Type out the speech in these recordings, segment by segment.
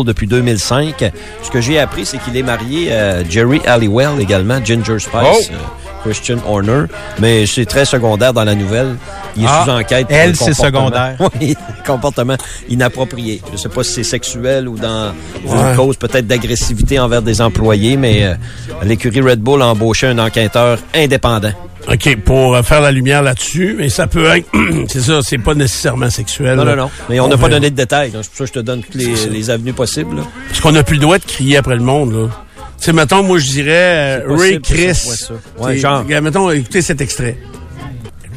depuis 2005. Ce que j'ai appris, c'est qu'il est marié à Jerry Halliwell également, Ginger Spice, Oh! euh, Christian Horner. Mais c'est très secondaire dans la nouvelle. Il est Ah, sous enquête. pour elle, le c'est secondaire. Oui, comportement inapproprié. Je sais pas si c'est sexuel ou dans Ouais. une cause peut-être d'agressivité envers des employés, mais euh, l'écurie Red Bull a embauché un enquêteur indépendant. OK, pour euh, faire la lumière là-dessus, mais ça peut être, c'est ça, c'est pas nécessairement sexuel. Non, non, non. Mais on n'a pas donné de détails. C'est pour ça que je te donne toutes les, les avenues possibles. là. Parce qu'on n'a plus le droit de crier après le monde, là. Tu sais, mettons, moi, je dirais euh, Ray Chris. ça. Ouais, genre. Mettons, écoutez cet extrait.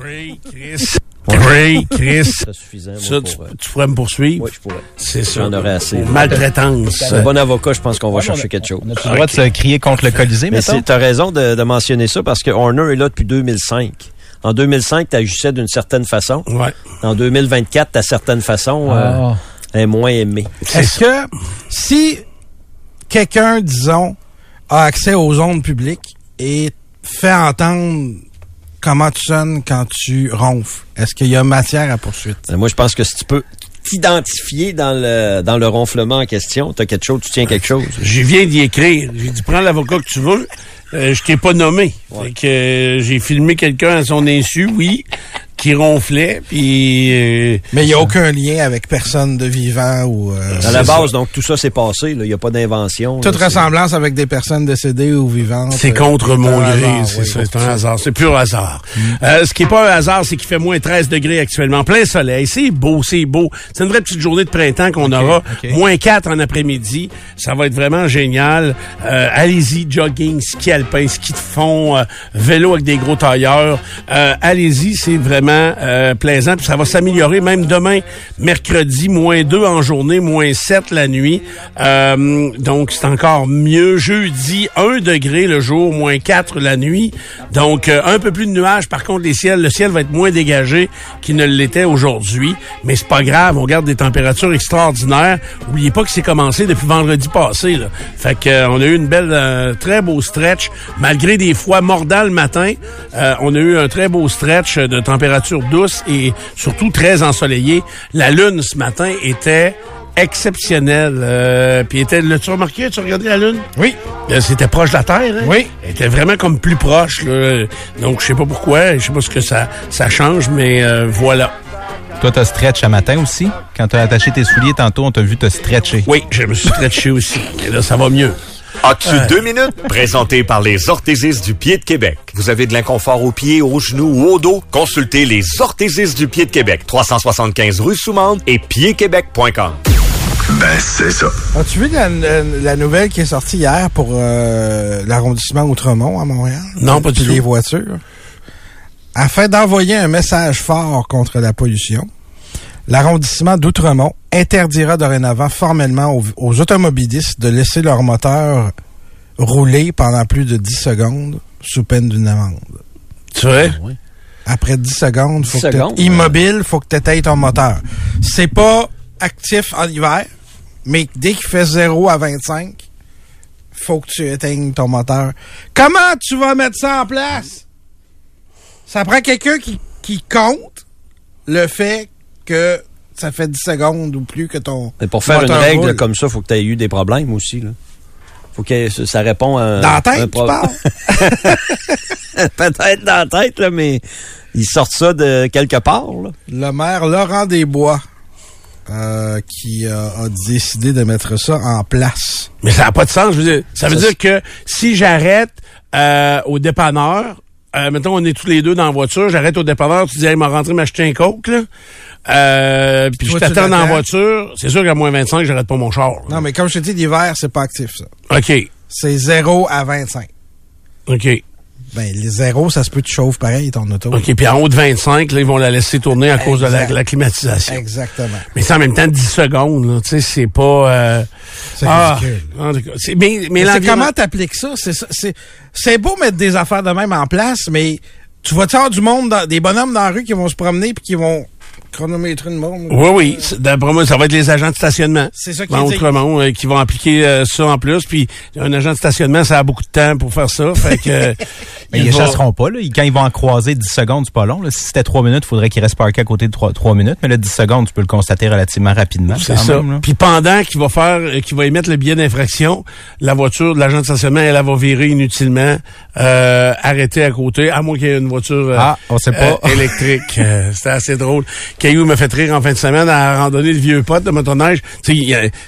Ray Chris. Ray Chris. C'est suffisant. moi, Ça, pour, tu, euh, tu pourrais me poursuivre? Oui, je pourrais. C'est ça. J'en aurais assez. Maltraitance. Un bon avocat, je pense qu'on va Ouais, chercher on a- quelque chose. On a-tu le droit de se crier contre le Colisée, Mais tu as raison de, de mentionner ça parce que Horner est là depuis 2005. En 2005, tu agissais d'une certaine façon. Ouais. En 2024, ta certaine façon euh, Ah. est moins aimée. Est-ce que si quelqu'un, disons, a accès aux ondes publiques et fait entendre comment tu sonnes quand tu ronfles, est-ce qu'il y a matière à poursuite? Euh, Moi, je pense que si tu peux t'identifier dans le, dans le ronflement en question, tu as quelque chose, tu tiens quelque chose. Je viens d'y écrire. J'ai dit, prends l'avocat que tu veux. Euh, je t'ai pas nommé. Fait que, euh, j'ai filmé quelqu'un à son insu, oui, qui ronflait, puis... euh, Mais il n'y a aucun lien avec personne de vivant ou... euh, Dans la ça. base, donc tout ça s'est passé. là. Il n'y a pas d'invention. toute là, ressemblance avec des personnes décédées ou vivantes. C'est euh, contre mon gré, c'est oui. ça, c'est un hasard. C'est pur hasard. Euh, ce qui est pas un hasard, c'est qu'il fait moins 13 degrés actuellement. Plein soleil, c'est beau, c'est beau. C'est une vraie petite journée de printemps qu'on aura. Moins 4 en après-midi. Ça va être vraiment génial. Euh, Allez-y, jogging, ski alpin, ski de fond, euh, vélo avec des gros tailleurs. Euh, Allez-y, c'est vraiment euh, plaisant. Puis ça va s'améliorer même demain, mercredi, moins 2 en journée, moins 7 la nuit. Euh, donc, c'est encore mieux. Jeudi, 1 degré le jour, moins 4 la nuit. Donc, euh, un peu plus de nuages. Par contre, les ciels, le ciel va être moins dégagé qu'il ne l'était aujourd'hui. Mais c'est pas grave. On garde des températures extraordinaires. Oubliez pas que c'est commencé depuis vendredi passé. Là. Fait que euh, on a eu une belle, euh, très beau stretch. Malgré des fois mordants le matin, on a eu un très beau stretch de température douce et surtout très ensoleillé. La lune ce matin était exceptionnelle. Euh, puis était, l'as-tu remarqué? Tu regardé la lune? Oui. Euh, C'était proche de la Terre, hein? Oui. Elle était vraiment comme plus proche. Là. Donc, je sais pas pourquoi, je sais pas ce que ça, ça change, mais euh, voilà. Toi, t'as stretch à matin aussi? Quand t'as attaché tes souliers tantôt, on t'a vu te stretcher. Oui, je me suis stretché aussi. Et là, ça va mieux. As-tu deux minutes? Présenté par les orthésistes du pied de Québec. Vous avez de l'inconfort aux pieds, aux genoux ou au dos? Consultez les orthésistes du pied de Québec. 375 rue Soumande et piedquebec.com. Ben, c'est ça. As-tu vu la, la- la nouvelle qui est sortie hier pour euh, l'arrondissement Outremont à Montréal? Non, pas du Puis tout. les voitures. Afin d'envoyer un message fort contre la pollution, l'arrondissement d'Outremont interdira dorénavant formellement aux, aux automobilistes de laisser leur moteur rouler pendant plus de 10 secondes sous peine d'une amende. Tu vois? Après 10 secondes, faut 10 que secondes, immobile, faut que tu éteignes ton moteur. C'est pas actif en hiver, mais dès qu'il fait 0 à 25, faut que tu éteignes ton moteur. Comment tu vas mettre ça en place? Ça prend quelqu'un qui, qui compte le fait que ça fait 10 secondes ou plus que ton Mais pour faire une règle roule. comme ça, faut que tu aies eu des problèmes aussi. Là. Faut que ça ça répond à un, Dans la un tête, tu pro- parles? Peut-être dans la tête, là, mais ils sortent ça de quelque part. Là. le maire Laurent Desbois euh, qui euh, a décidé de mettre ça en place. Mais ça n'a pas de sens. Je veux dire, ça veut Ça, dire que si j'arrête euh, au dépanneur, euh, mettons, on est tous les deux dans la voiture, j'arrête au dépanneur, tu dis, hey, m'a rentré m'acheter un coke, là. Euh, puis je t'attends dans la voiture. C'est sûr qu'à moins 25, j'arrête pas mon char. là. Non, mais comme je te dis, l'hiver, c'est pas actif, ça. OK. C'est 0 à 25. OK. Ben, les zéros, ça se peut que tu chauffes pareil, ton auto. OK. Puis en haut de 25, là, ils vont la laisser tourner à cause de la, climatisation. Exactement. Mais c'est en même temps 10 secondes. Tu sais, c'est pas... euh, C'est ah, ridicule. c'est- mais mais Mais c'est comment t'appliques ça? C'est ça- C'est c'est beau mettre des affaires de même en place, mais tu vas avoir du monde, dans- des bonhommes dans la rue qui vont se promener puis qui vont chronométrer monde. Oui, oui. D'après moi, ça va être les agents de stationnement. C'est ça qui. Outremont, euh, qui vont appliquer euh, ça en plus. Puis un agent de stationnement, ça a beaucoup de temps pour faire ça. Fait que Mais il ils va- chasseront pas. Là. Quand ils vont en croiser 10 secondes, c'est pas long. Là. Si c'était 3 minutes, il faudrait qu'ils restent parqués à côté de 3, 3 minutes. Mais là, 10 secondes, tu peux le constater relativement rapidement. C'est ça. même. Puis pendant qu'il va faire, euh, qu'il va émettre le billet d'infraction, la voiture de l'agent de stationnement, elle, elle va virer inutilement, euh, arrêter à côté, à moins qu'il y ait une voiture euh, Ah, on sait pas. euh, électrique. C'était assez drôle. Caillou me fait rire en fin de semaine à la randonnée de vieux potes de motoneige.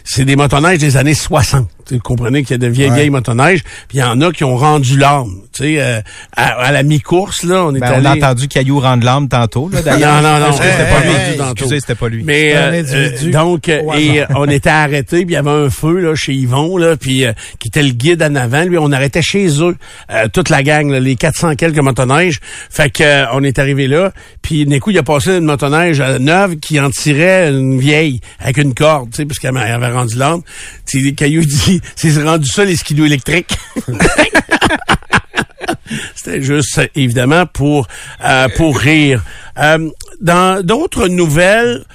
C'est des motoneiges des années 60. Vous comprenez qu'il y a de vieilles, Ouais. vieilles motoneiges. Puis il y en a qui ont rendu l'arme. Tu sais, euh, à, à la mi-course, là, on est Ben, on a entendu Caillou rendre l'âme tantôt. Là, d'ailleurs. Non, non, non, c'était c'était pas hey, lui. hey, hey. Excusez, c'était pas lui. Mais euh, individu euh, donc euh, et euh, on était arrêtés, puis il y avait un feu là chez Yvon là, puis euh, qui était le guide en avant, lui on arrêtait chez eux euh, toute la gang, là, les 400 quelques motoneiges. Fait que euh, on est arrivé là, puis d'un coup il a passé une motoneige neuve qui en tirait une vieille avec une corde, tu sais parce qu'elle m'a- elle avait rendu l'âme. Tu sais Caillou dit c'est rendu ça les skidoo électriques. C'était juste, évidemment, pour, euh, pour rire. Euh, dans d'autres nouvelles,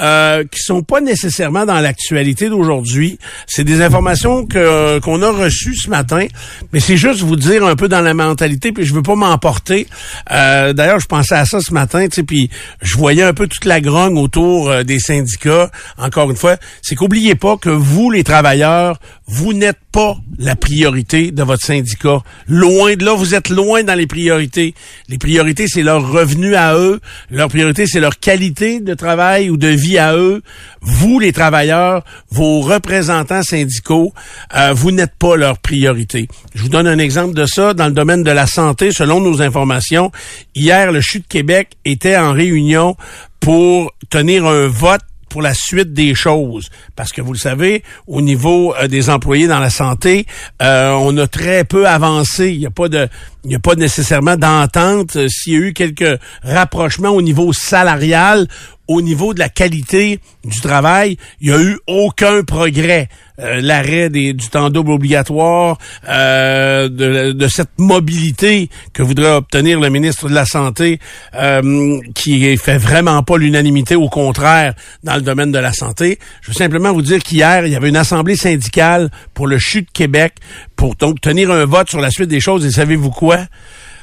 euh, qui sont pas nécessairement dans l'actualité d'aujourd'hui. C'est des informations que qu'on a reçues ce matin, mais c'est juste vous dire un peu dans la mentalité, puis je veux pas m'emporter. Euh, D'ailleurs, je pensais à ça ce matin, tu sais, puis je voyais un peu toute la grogne autour euh, des syndicats. Encore une fois, c'est qu'oubliez pas que vous, les travailleurs, vous n'êtes pas la priorité de votre syndicat. Loin de là, vous êtes loin dans les priorités. Les priorités, c'est leur revenu à eux. Leur priorité, c'est leur qualité de travail ou de vie à eux. Vous, les travailleurs, vos représentants syndicaux, euh, vous n'êtes pas leur priorité. Je vous donne un exemple de ça dans le domaine de la santé. Selon nos informations, hier, le CHU de Québec était en réunion pour tenir un vote pour la suite des choses. Parce que vous le savez, au niveau euh, des employés dans la santé, euh, on a très peu avancé. Il n'y a pas de, il n'y a pas nécessairement d'entente. Euh, S'il y a eu quelques rapprochements au niveau salarial, au niveau de la qualité du travail, il n'y a eu aucun progrès. Euh, L'arrêt du temps double obligatoire, euh, de, de cette mobilité que voudrait obtenir le ministre de la Santé, euh, qui fait vraiment pas l'unanimité, au contraire, dans le domaine de la santé. Je veux simplement vous dire qu'hier, il y avait une assemblée syndicale pour le CHU de Québec pour donc tenir un vote sur la suite des choses. Et savez-vous quoi?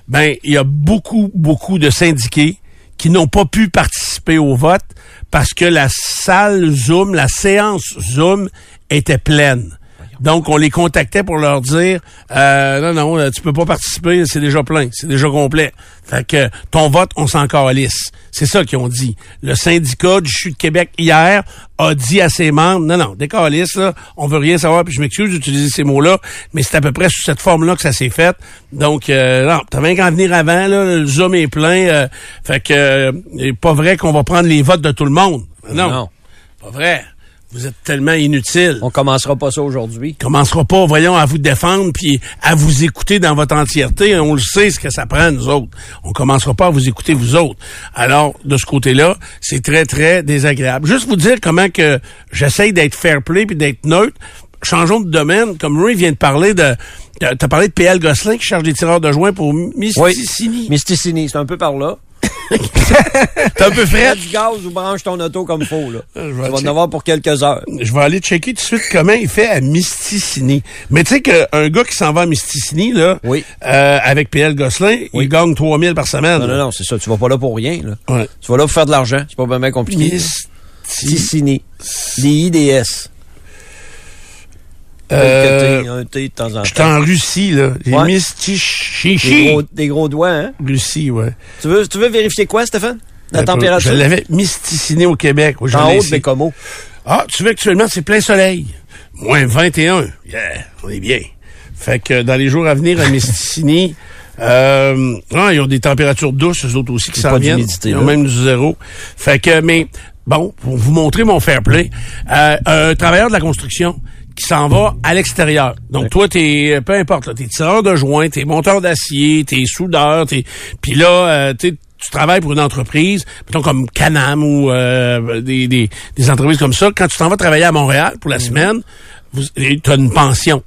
Ben, il y a beaucoup, beaucoup de syndiqués qui n'ont pas pu participer au vote parce que la salle Zoom, la séance Zoom était pleine. Donc, on les contactait pour leur dire euh, non, non, euh, tu peux pas participer, c'est déjà plein, c'est déjà complet. Fait que ton vote, on s'en calisse. C'est ça qu'ils ont dit. Le syndicat du CHU de Québec hier a dit à ses membres non, non, décalisse, là, on veut rien savoir, puis je m'excuse d'utiliser ces mots-là, mais c'est à peu près sous cette forme-là que ça s'est fait. Donc, euh, non, t'avais qu'à en venir avant, là, le Zoom est plein. euh, fait que euh, c'est pas vrai qu'on va prendre les votes de tout le monde. Non, Non. pas vrai. Vous êtes tellement inutile On commencera pas ça aujourd'hui. commencera pas, voyons, à vous défendre puis à vous écouter dans votre entièreté. On le sait ce que ça prend, nous autres. On commencera pas à vous écouter, vous autres. Alors, de ce côté-là, c'est très, très désagréable. Juste vous dire comment que j'essaye d'être fair play puis d'être neutre. Changeons de domaine. Comme Ray vient de parler de... T'as parlé de PL Gosselin qui charge des tireurs de joints pour Mysticini. Mysticini, c'est un peu par là. T'es un peu frais. du gaz ou branche ton auto comme faut, là. Je Tu vas en avoir pour quelques heures. Je vais aller checker tout de suite comment il fait à Mysticini. Mais tu sais qu'un gars qui s'en va à Mysticini, là, Oui. euh, avec PL Gosselin, Oui. il gagne 3000 par semaine. Non, non, non, c'est ça. Tu vas pas là pour rien, là. Ouais. Tu vas là pour faire de l'argent. C'est pas bien compliqué. là. Mysticini. D-I-D-S. Euh, Un De temps en J'étais temps. en Russie, là. J'ai Ouais. Des gros, des gros doigts, hein? Russie, ouais. Tu veux, tu veux vérifier quoi, Stéphane? La peu. température? Je l'avais mysticiné au Québec. Je en haut de. Bécomo. Ah, tu veux actuellement, c'est plein soleil. Moins 21. Yeah, on est bien. Fait que dans les jours à venir à Mysticini, euh, ah, ils ont des températures douces, eux autres aussi, qui s'en viennent. Ils ont même du zéro. Fait que, mais, bon, pour vous montrer mon fair play, euh, un travailleur de la construction qui s'en va à l'extérieur. Donc toi, t'es, peu importe, t'es tireur de joint, t'es monteur d'acier, t'es soudeur, t'es, puis là, euh, t'es- tu travailles pour une entreprise, mettons comme Canam ou euh, des, des, des entreprises comme ça. Quand tu t'en vas travailler à Montréal pour la semaine, tu as une pension.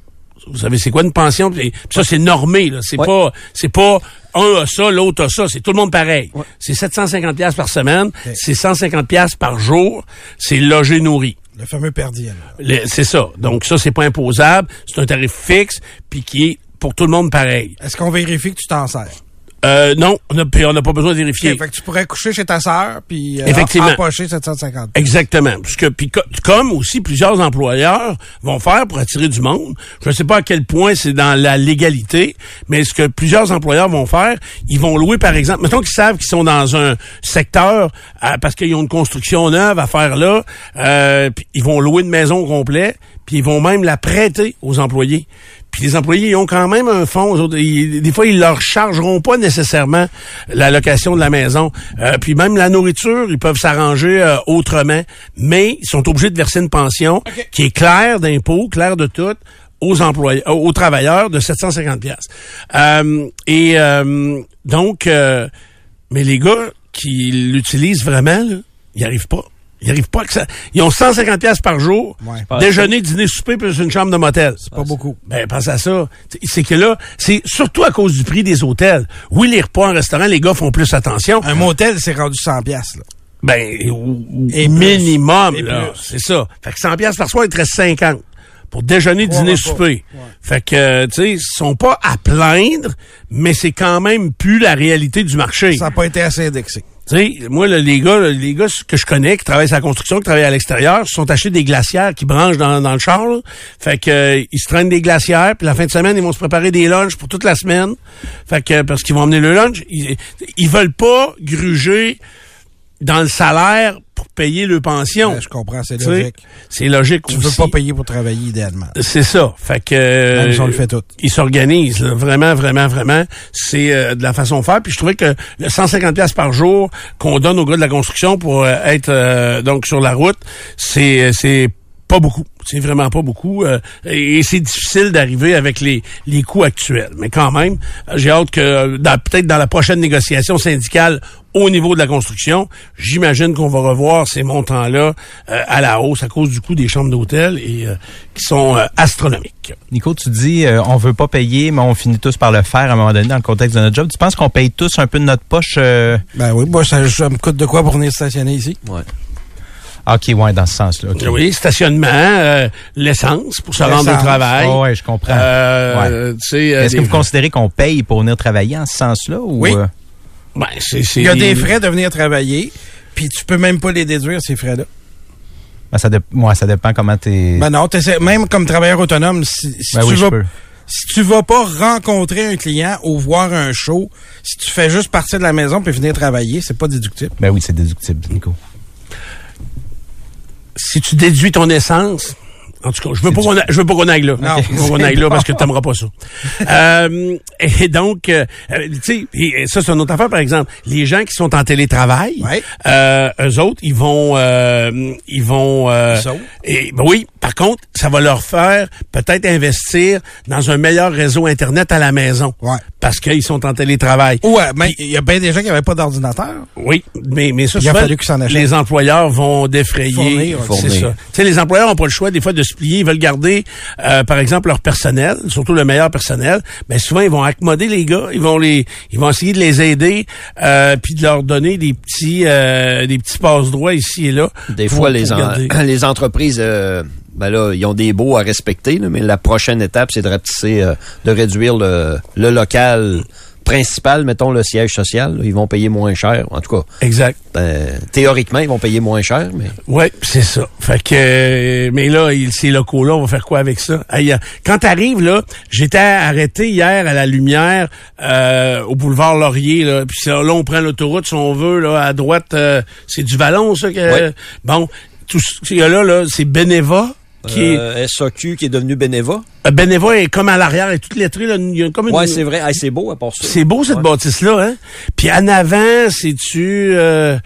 Vous savez, c'est quoi une pension? Puis ça, c'est normé, là. C'est Ouais. pas, c'est pas un a ça, l'autre a ça. C'est tout le monde pareil. C'est 750 pièces par semaine. C'est 150 pièces par jour. C'est logé nourri. Le fameux perdien. Le- C'est ça. Donc ça, c'est pas imposable. C'est un tarif fixe, puis qui est pour tout le monde pareil. Est-ce qu'on vérifie que tu t'en sers? Euh, non, on n'a on n'a pas besoin de vérifier. Fait que tu pourrais coucher chez ta sœur puis euh, Effectivement. empocher 750. Exactement. Parce que, puis co- comme aussi plusieurs employeurs vont faire pour attirer du monde, je ne sais pas à quel point c'est dans la légalité, mais ce que plusieurs employeurs vont faire, ils vont louer, par exemple, mettons qu'ils savent qu'ils sont dans un secteur euh, parce qu'ils ont une construction neuve à faire là, euh, puis ils vont louer une maison au complet, puis ils vont même la prêter aux employés. Puis les employés, ils ont quand même un fonds. autres, ils- des fois, ils leur chargeront pas nécessairement la location de la maison. Euh, puis même la nourriture, ils peuvent s'arranger euh, autrement. Mais ils sont obligés de verser une pension qui est claire d'impôts, claire de tout aux employés, aux aux travailleurs de 750 pièces. et euh, donc, euh, mais les gars qui l'utilisent vraiment, là, ils n'y arrivent pas. Ils arrivent pas que ça. Ils ont 150 pièces par jour. Ouais. Déjeuner, dîner, souper, plus une chambre de motel. C'est pas beaucoup. Ben, pense à ça. C'est que là, c'est surtout à cause du prix des hôtels. Oui, les repas en restaurant, les gars font plus attention. Un motel, c'est rendu 100 pièces là. Ben, ou- ou- Et minimum. Et là. C'est ça. Fait que 100 pièces par soir, il te reste 50. Pour déjeuner, dîner, souper. Fait que, euh, tu sais, ils sont pas à plaindre, mais c'est quand même plus la réalité du marché. Ça n'a pas été assez indexé. Tu sais, moi, là, les gars, les gars que je connais, qui travaillent sur la construction, qui travaillent à l'extérieur, se sont achetés des glacières qui branchent dans, dans le char. là. Fait que euh, ils se traînent des glacières, puis la fin de semaine, ils vont se préparer des lunchs pour toute la semaine. Fait que parce qu'ils vont emmener le lunch, ils, ils veulent pas gruger dans le salaire pour payer le pension. Ouais, je comprends, c'est Tu logique. C'est logique Tu veux aussi. pas payer pour travailler idéalement. C'est ça. Fait que euh, Même si on le fait tout. Ils s'organisent vraiment, vraiment, vraiment. C'est euh, de la façon de faire. Puis je trouvais que le 150 pièces par jour qu'on donne aux gars de la construction pour euh, être euh, donc sur la route, c'est c'est pas beaucoup. C'est vraiment pas beaucoup. euh, et c'est difficile d'arriver avec les, les coûts actuels. Mais quand même, euh, j'ai hâte que euh, dans- peut-être dans la prochaine négociation syndicale au niveau de la construction, j'imagine qu'on va revoir ces montants-là euh, à la hausse à cause du coût des chambres d'hôtel et euh, qui sont euh, astronomiques. Nico, tu dis euh, on veut pas payer, mais on finit tous par le faire à un moment donné dans le contexte de notre job. Tu penses qu'on paye tous un peu de notre poche? euh, Ben oui, moi, ça, ça me coûte de quoi pour venir stationner ici? Ouais. OK, ouais, dans ce sens-là. Oui, stationnement, euh, l'essence pour se rendre au travail. Oh, ouais, je comprends. Euh, tu euh, Est-ce que vous considérez qu'on paye pour venir travailler en ce sens-là? Ou, Oui. Ben, c'est, c'est- Il y a des frais de venir travailler, puis tu peux même pas les déduire, ces frais-là. ben, ça, ouais, ça dépend comment t'es... Ben non, même comme travailleur autonome, si, si Ben tu oui, vas, peux. si tu vas pas rencontrer un client ou voir un show, si tu fais juste partir de la maison puis venir travailler, c'est pas déductible. Ben oui, c'est déductible, Nico. Si tu déduis ton essence, en tout cas, je veux pas qu'on a- je veux pas qu'on aille là. Non. Je veux qu'on aille là parce que t'aimeras pas ça. euh, et donc, euh, euh, tu sais, ça c'est une autre affaire par exemple. Les gens qui sont en télétravail, Ouais. euh, eux autres, ils vont, euh, ils vont. euh, et ben oui. Par contre, ça va leur faire peut-être investir dans un meilleur réseau internet à la maison, Ouais. parce qu'ils sont en télétravail. Ouais, mais il y a bien des gens qui n'avaient pas d'ordinateur. Oui, mais, mais ça, Il a fallu qu'ils s'en achètent. les employeurs vont défrayer. Fournir, c'est ça. Tu sais, les employeurs n'ont pas le choix des fois de se plier. Ils veulent garder, euh, par exemple, leur personnel, surtout le meilleur personnel. Mais souvent, ils vont accommoder les gars. Ils vont les, ils vont essayer de les aider, euh, puis de leur donner des petits, euh, des petits passe-droits ici et là. Des fois, les, en- entreprises, ben là, ils ont des baux à respecter, là, mais la prochaine étape, c'est de rapetisser, euh, de réduire le, le local principal, mettons le siège social. là. ils vont payer moins cher. En tout cas, Exact. ben, théoriquement, ils vont payer moins cher, mais Ouais, c'est ça. Fait que, euh, mais là, il- ces locaux-là, on va faire quoi avec ça? Hey, euh, quand t'arrives là, j'étais arrêté hier à la lumière euh, au boulevard Laurier. Là, puis là, on prend l'autoroute si on veut là à droite. euh, c'est du Vallon, ça. Que. Bon, tout ce là là, c'est Beneva. Qui est, euh, SAQ qui est devenu Beneva. euh, Beneva est comme à l'arrière, est toute lettrée là. Il y a comme une, Ouais, c'est vrai. Hey, c'est beau à part ça. c'est beau cette Ouais. bâtisse-là, hein? Puis en avant, c'est-tu... Euh,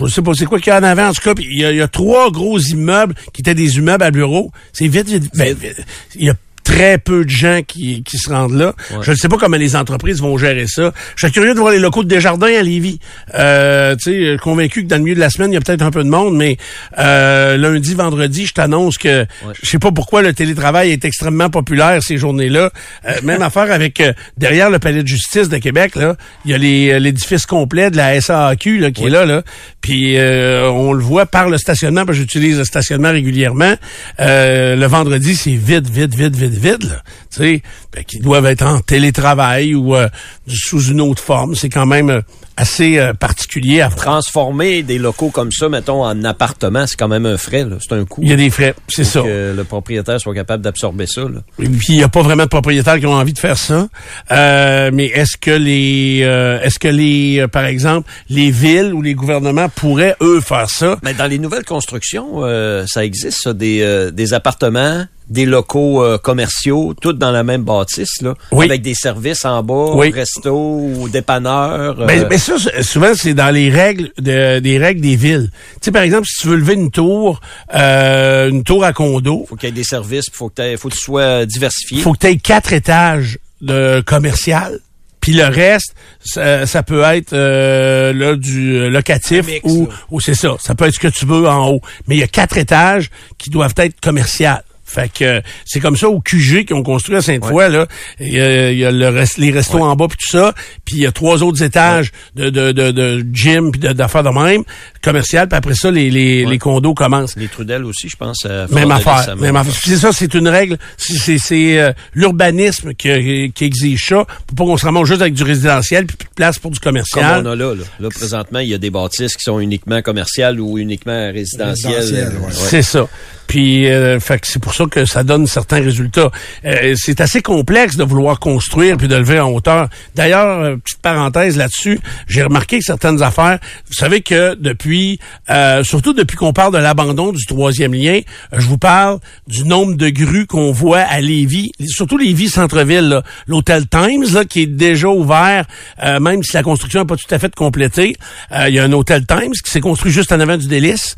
je sais pas c'est quoi qu'il y a en avant. En tout cas, puis il y, a- il y a trois gros immeubles qui étaient des immeubles à bureaux. C'est vite, vite, ben, vite. Il y a très peu de gens qui, qui se rendent là. Je ne sais pas comment les entreprises vont gérer ça. Je suis curieux de voir les locaux de Desjardins à Lévis. Euh, tu sais, convaincu que dans le milieu de la semaine, il y a peut-être un peu de monde, mais euh, lundi, vendredi, je t'annonce que je sais pas pourquoi le télétravail est extrêmement populaire ces journées-là. Euh, même affaire avec euh, derrière le palais de justice de Québec, là, il y a les- euh, l'édifice complet de la SAAQ là, qui est là, là. Puis euh, on le voit par le stationnement, parce que j'utilise le stationnement régulièrement. Euh, le vendredi, c'est vide, vide, vide, vide, vide. Là. Tu sais, ben, qui doivent être en télétravail ou euh, sous une autre forme. C'est quand même euh, assez euh, particulier à. Transformer des locaux comme ça, mettons, en appartement, c'est quand même un frais. C'est un coût. Il y a des frais, c'est ça. que le propriétaire soit capable d'absorber ça, là. Et puis il n'y a pas vraiment de propriétaires qui ont envie de faire ça. Euh, mais est-ce que les euh, est-ce que les par exemple les villes ou les gouvernements pourraient eux faire ça? Mais dans les nouvelles constructions, ça existe, ça, des, des appartements, des locaux euh, commerciaux, toutes dans la même bâtisse, là, Oui. avec des services en bas, Oui. resto ou dépanneurs. euh, Ben, ben ça, souvent, c'est dans les règles de, des règles des villes. Tu sais, par exemple, si tu veux lever une tour, euh, une tour à condo, faut qu'il y ait des services, faut que, faut que tu sois diversifié. faut que tu aies quatre étages de commercial. Puis le reste, ça, ça peut être euh, là du locatif mix, ou, ou c'est ça. Ça peut être ce que tu veux en haut. Mais il y a quatre étages qui doivent être commerciales. Fait que c'est comme ça au QG qu'ils ont construit à Sainte-Foy là. Il y a, il y a le rest- les restos en bas puis tout ça. Puis il y a trois autres étages de, de, de, de gym puis d'affaires de même commerciales. Puis après ça les, les, les condos commencent. Les Trudel aussi, je pense. Même affaire. Même affaire. C'est ça, c'est une règle. C'est- C'est c'est, euh, l'urbanisme qui, qui exige ça pour pas qu'on se ramasse juste avec du résidentiel puis plus de place pour du Comme commercial. on a là, là. Là, présentement, il y a des bâtisses qui sont uniquement commerciales ou uniquement résidentielles. Résidentielles, ouais. C'est ça. Puis, euh, fait que c'est pour ça que ça donne certains résultats. Euh, c'est assez complexe de vouloir construire puis de lever en hauteur. D'ailleurs, euh, petite parenthèse là-dessus, j'ai remarqué que certaines affaires, vous savez que depuis, euh, surtout depuis qu'on parle de l'abandon du troisième lien, je vous parle du nombre de grues qu'on voit à Lévis, surtout Lévis centre-ville, l'hôtel Times là, qui est déjà ouvert, euh, même si la construction n'est pas tout à fait complétée. Euh, Il y a un hôtel Times qui s'est construit juste en avant du Délice,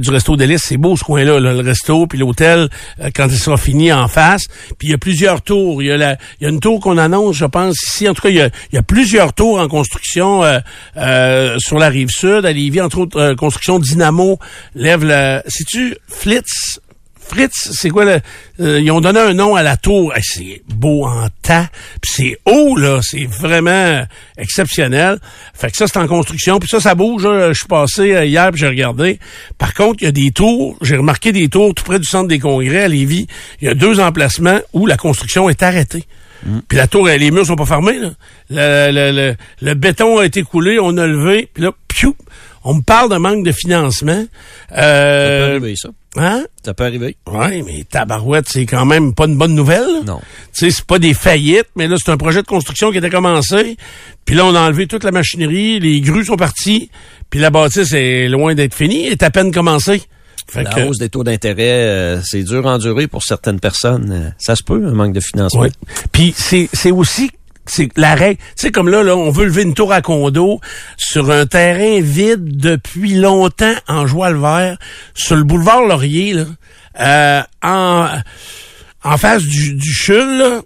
du resto Délice. C'est beau ce coin-là, là, resto, puis l'hôtel euh, quand il sera fini en face. Puis il y a plusieurs tours. Il y a, la, il y a une tour qu'on annonce, je pense, ici. En tout cas, il y a, il y a plusieurs tours en construction euh, euh, sur la rive sud, à Lévis, entre autres, euh, construction Dynamo, lève le... C'est-tu Flitz? Fritz, c'est quoi le... euh, ils ont donné un nom à la tour. Hey, c'est beau en tas. Puis c'est haut, là. C'est vraiment exceptionnel. Fait que ça, c'est en construction. Puis ça, ça bouge. là. Je suis passé euh, hier puis j'ai regardé. Par contre, il y a des tours. J'ai remarqué des tours tout près du centre des congrès à Lévis. Il y a deux emplacements où la construction est arrêtée. Puis la tour, les murs sont pas fermés. Là. Le, le, le, le béton a été coulé, on a levé, puis là, piou, on me parle de manque de financement. Ça peut Euh, arriver, ça. Hein? Ça peut arriver. Oui, mais tabarouette, c'est quand même pas une bonne nouvelle. Non. Tu sais, c'est pas des faillites, mais là, c'est un projet de construction qui était commencé. Puis là, on a enlevé toute la machinerie, les grues sont parties, puis la bâtisse est loin d'être finie, elle est à peine commencée. Fait La que, hausse des taux d'intérêt, euh, c'est dur à endurer pour certaines personnes. Euh, Ça se peut, un manque de financement. Oui. Puis c'est aussi c'est la règle. Tu sais comme là là, on veut lever une tour à condo sur un terrain vide depuis longtemps en joie le vert sur le boulevard Laurier là, euh, en en face du du chul là.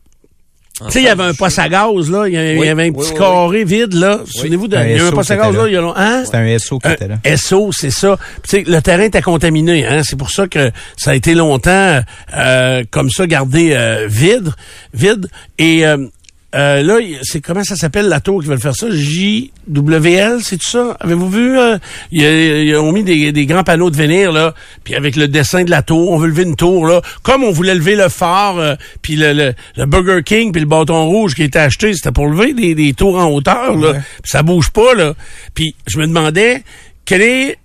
Tu sais, il y avait un poste à gaz, là. Il y avait, Oui, un petit oui, carré vide, là. Souvenez-vous, de- Un il y avait un poste à gaz, là. là. Il y a long- hein? C'était un SO qui était là. SO, c'est ça. Puis, Tu sais, le terrain était contaminé, hein? C'est pour ça que ça a été longtemps euh, comme ça gardé euh, vide, vide. Et euh, euh, là, c'est comment ça s'appelle la tour qui veulent faire ça? JWL, c'est tout ça? Avez-vous vu euh, ils, ils ont mis des, des grands panneaux de venir là, puis avec le dessin de la tour, on veut lever une tour là, comme on voulait lever le phare, euh, puis le, le, le Burger King puis le bâton rouge qui était acheté, c'était pour lever des, des tours en hauteur là. Ouais. Puis ça bouge pas là. Puis je me demandais quel est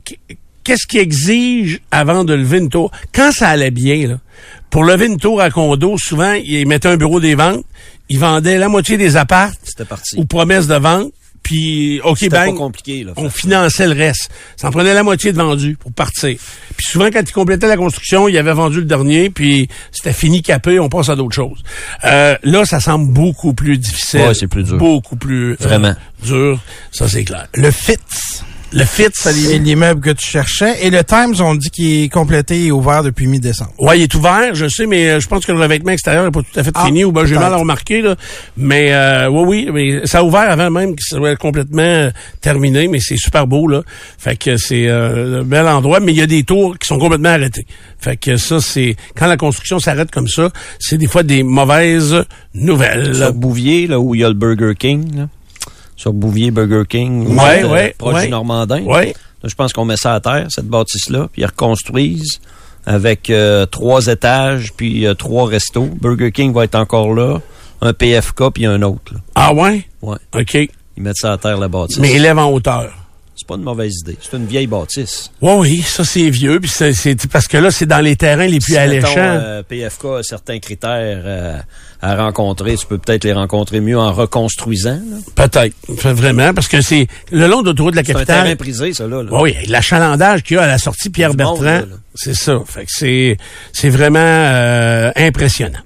qu'est-ce qui exige avant de lever une tour? Quand ça allait bien là. Pour lever une tour à condo, souvent ils mettaient un bureau des ventes, ils vendaient la moitié des apparts C'était parti. ou promesses de vente, puis OK pas bang, compliqué, là. on finançait le reste. Ça en prenait la moitié de vendu pour partir. Puis souvent, quand ils complétaient la construction, ils avaient vendu le dernier, puis c'était fini capé, on passe à d'autres choses. Euh, là, ça semble beaucoup plus difficile. Ouais, c'est plus dur. Beaucoup plus euh, Vraiment. dur, ça c'est clair. Le FITS. Le Fitz, à C'est l'immeuble que tu cherchais. Et le Times, on dit qu'il est complété et ouvert depuis mi-décembre. Ouais, il est ouvert, je sais, mais euh, je pense que le revêtement extérieur n'est pas tout à fait Ah, fini, ou ben j'ai mal à remarquer, là. Mais euh, oui, oui, mais ça a ouvert avant même que ça soit complètement euh, terminé, mais c'est super beau, là. Fait que c'est euh, un bel endroit, mais il y a des tours qui sont complètement arrêtées. Fait que ça, c'est quand la construction s'arrête comme ça, c'est des fois des mauvaises nouvelles. Sur Bouvier, là où il y a le Burger King, là. Sur Bouvier, Burger King. Ouais, euh, ouais, Proche ouais. du Normandin. Ouais. Là, je pense qu'on met ça à terre, cette bâtisse-là, puis ils reconstruisent avec euh, trois étages, puis euh, trois restos. Burger King va être encore là, un PFK, puis un autre. là. Ah ouais? Ouais. OK. Ils mettent ça à terre, la bâtisse. Mais élève en hauteur. C'est pas une mauvaise idée. C'est une vieille bâtisse. Oui, oui, ça c'est vieux, puis c'est, parce que là, c'est dans les terrains les plus Si, alléchants. mettons, euh, PFK a certains critères euh, à rencontrer. Tu peux peut-être les rencontrer mieux en reconstruisant. Peut-être. Vraiment, parce que c'est le long de l'autoroute de la C'est un capitale. terrain prisé, ça, là. là. Oui, oui, l'achalandage qu'il y a à la sortie Pierre Bertrand, c'est ça. Fait que c'est c'est vraiment euh, impressionnant.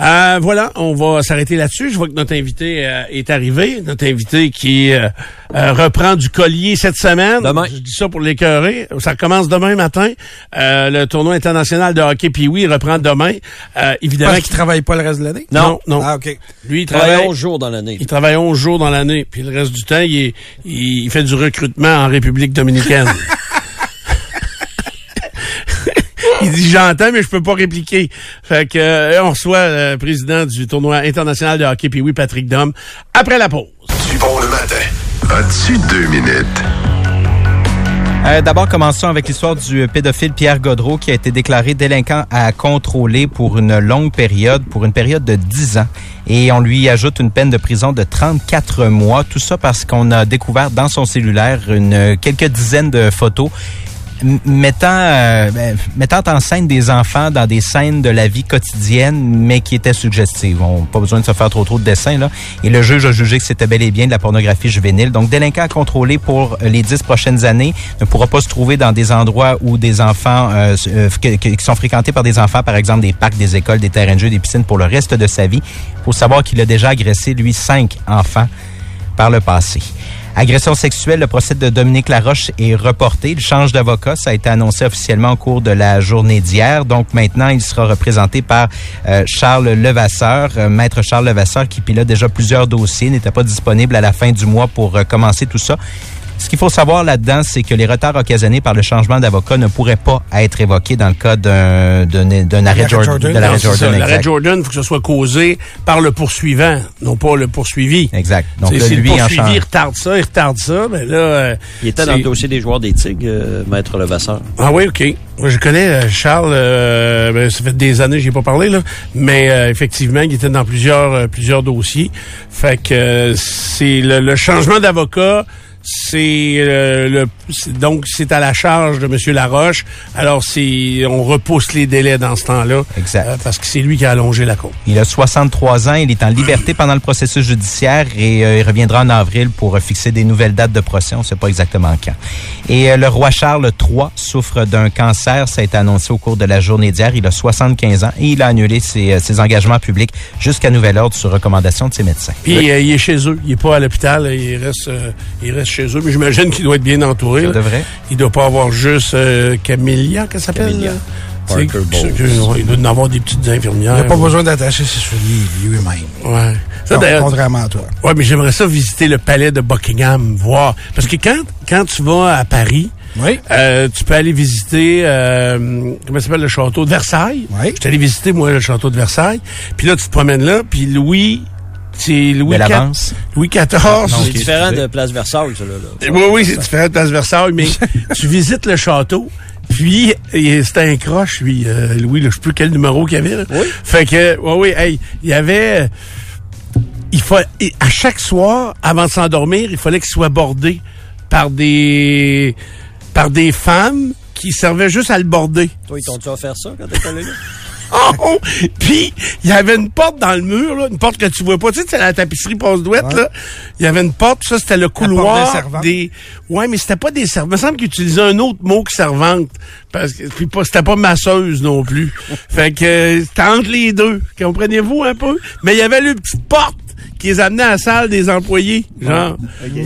Euh, voilà, on va s'arrêter là-dessus. Je vois que notre invité euh, est arrivé. Notre invité qui euh, euh, reprend du collier cette semaine. Demain. Je dis ça pour l'écœurer. Ça commence demain matin. Euh, le tournoi international de hockey puis oui reprend demain. Euh, évidemment, qu'il travaille pas le reste de l'année? non, non. Ah, OK. Lui, il Il travaille travaille. 11 jours dans l'année. Il travaille 11 jours dans l'année, puis le reste du temps, il, est- il fait du recrutement en République dominicaine. il dit j'entends, mais je peux pas répliquer. Fait que euh, on reçoit le président du tournoi international de hockey, puis oui, Patrick Dom, après la pause. Du bon le matin. As-tu deux minutes? Euh, D'abord, commençons avec l'histoire du pédophile Pierre Godreau qui a été déclaré délinquant à contrôler pour une longue période, pour une période de 10 ans. Et on lui ajoute une peine de prison de 34 mois. Tout ça parce qu'on a découvert dans son cellulaire une, quelques dizaines de photos mettant euh, ben, mettant en scène des enfants dans des scènes de la vie quotidienne, mais qui étaient suggestives. On pas besoin de se faire trop de dessins là. Et le juge a jugé que c'était bel et bien de la pornographie juvénile. Donc délinquant à contrôler pour les dix prochaines années ne pourra pas se trouver dans des endroits où des enfants euh, euh, qui sont fréquentés par des enfants, par exemple des parcs, des écoles, des terrains de jeux, des piscines pour le reste de sa vie. Faut savoir qu'il a déjà agressé lui cinq enfants par le passé. Agression sexuelle, le procès de Dominique Laroche est reporté. Il change d'avocat. Ça a été annoncé officiellement au cours de la journée d'hier. Donc maintenant, il sera représenté par euh, Charles Levasseur, euh, maître Charles Levasseur, qui pilote déjà plusieurs dossiers, n'était pas disponible à la fin du mois pour euh, commencer tout ça. Ce qu'il faut savoir là-dedans, c'est que les retards occasionnés par le changement d'avocat ne pourraient pas être évoqués dans le cas d'un d'un d'un arrêt L'arrêt Jordan. Jordan. de l'arrêt Non. Jordan, L'arrêt. Jordan, il faut que ce soit causé par le poursuivant, non pas le poursuivi. Exact. Donc C'est- là, si lui, le en poursuivi change. il retarde ça, il retarde ça, mais là... euh, Il était dans le dossier des joueurs des Tigres, euh, Maître Levasseur. Ah oui, OK. Moi, je connais euh, Charles, euh, ben, ça fait des années que j'ai pas parlé, là, mais euh, effectivement, il était dans plusieurs euh, plusieurs dossiers. Fait que euh, c'est le, le changement d'avocat, c'est euh, le c'est- donc c'est à la charge de M. Laroche. Alors c'est on repousse les délais dans ce temps-là. Exact. euh, parce que c'est lui qui a allongé la cour. Il a 63 ans, il est en liberté pendant le processus judiciaire et euh, il reviendra en avril pour fixer des nouvelles dates de procès. On ne sait pas exactement quand. Et le roi Charles III souffre d'un cancer. Ça a été annoncé au cours de la journée d'hier. Il a 75 ans et il a annulé ses, ses engagements publics jusqu'à nouvel ordre sur recommandation de ses médecins. Puis il est chez eux, il est pas à l'hôpital, il reste il reste chez eux, mais j'imagine qu'il doit être bien entouré. Ça devrait. Il doit pas avoir juste euh, Camélia, qu'elle s'appelle? Parker C'est- Bowles. Il doit en avoir des petites infirmières. Il n'a pas besoin d'attacher ses souliers lui-même. Ouais. Ça, Non, contrairement à toi. ouais, mais j'aimerais ça visiter le palais de Buckingham, voir. Parce que quand, quand tu vas à Paris, Oui. euh, tu peux aller visiter, euh, comment s'appelle, le château de Versailles. Oui. Je suis allé visiter, moi, le château de Versailles. Puis là, tu te promènes là, puis Louis, c'est Louis. Louis XIV. non, C'est différent de Place Versailles, ça, là. là. Oui, oui, c'est différent de Place Versailles, mais tu visites le château, puis c'était un croche, lui, euh, Louis, là, je sais plus quel numéro qu'il y avait. Là. Oui. Fait que, oui, oui, hey, il y avait... Il faut, à chaque soir, avant de s'endormir, il fallait qu'il soit bordé par des par des femmes qui servaient juste à le border. Toi, ils t'ont-tu offert ça quand t'es allé là? Oh! Puis, il y avait une porte dans le mur, là, une porte que tu vois pas. Tu sais, c'est la tapisserie passe-douette, là. Il y avait une porte, ça, c'était le couloir des servantes. des... Ouais, mais c'était pas des servantes. Il me semble qu'il utilisait un autre mot que servante. Parce que, puis pas, c'était pas masseuse non plus. fait que, c'était entre les deux. Comprenez-vous un peu? Mais il y avait une petite porte qui les amenait à la salle des employés, genre.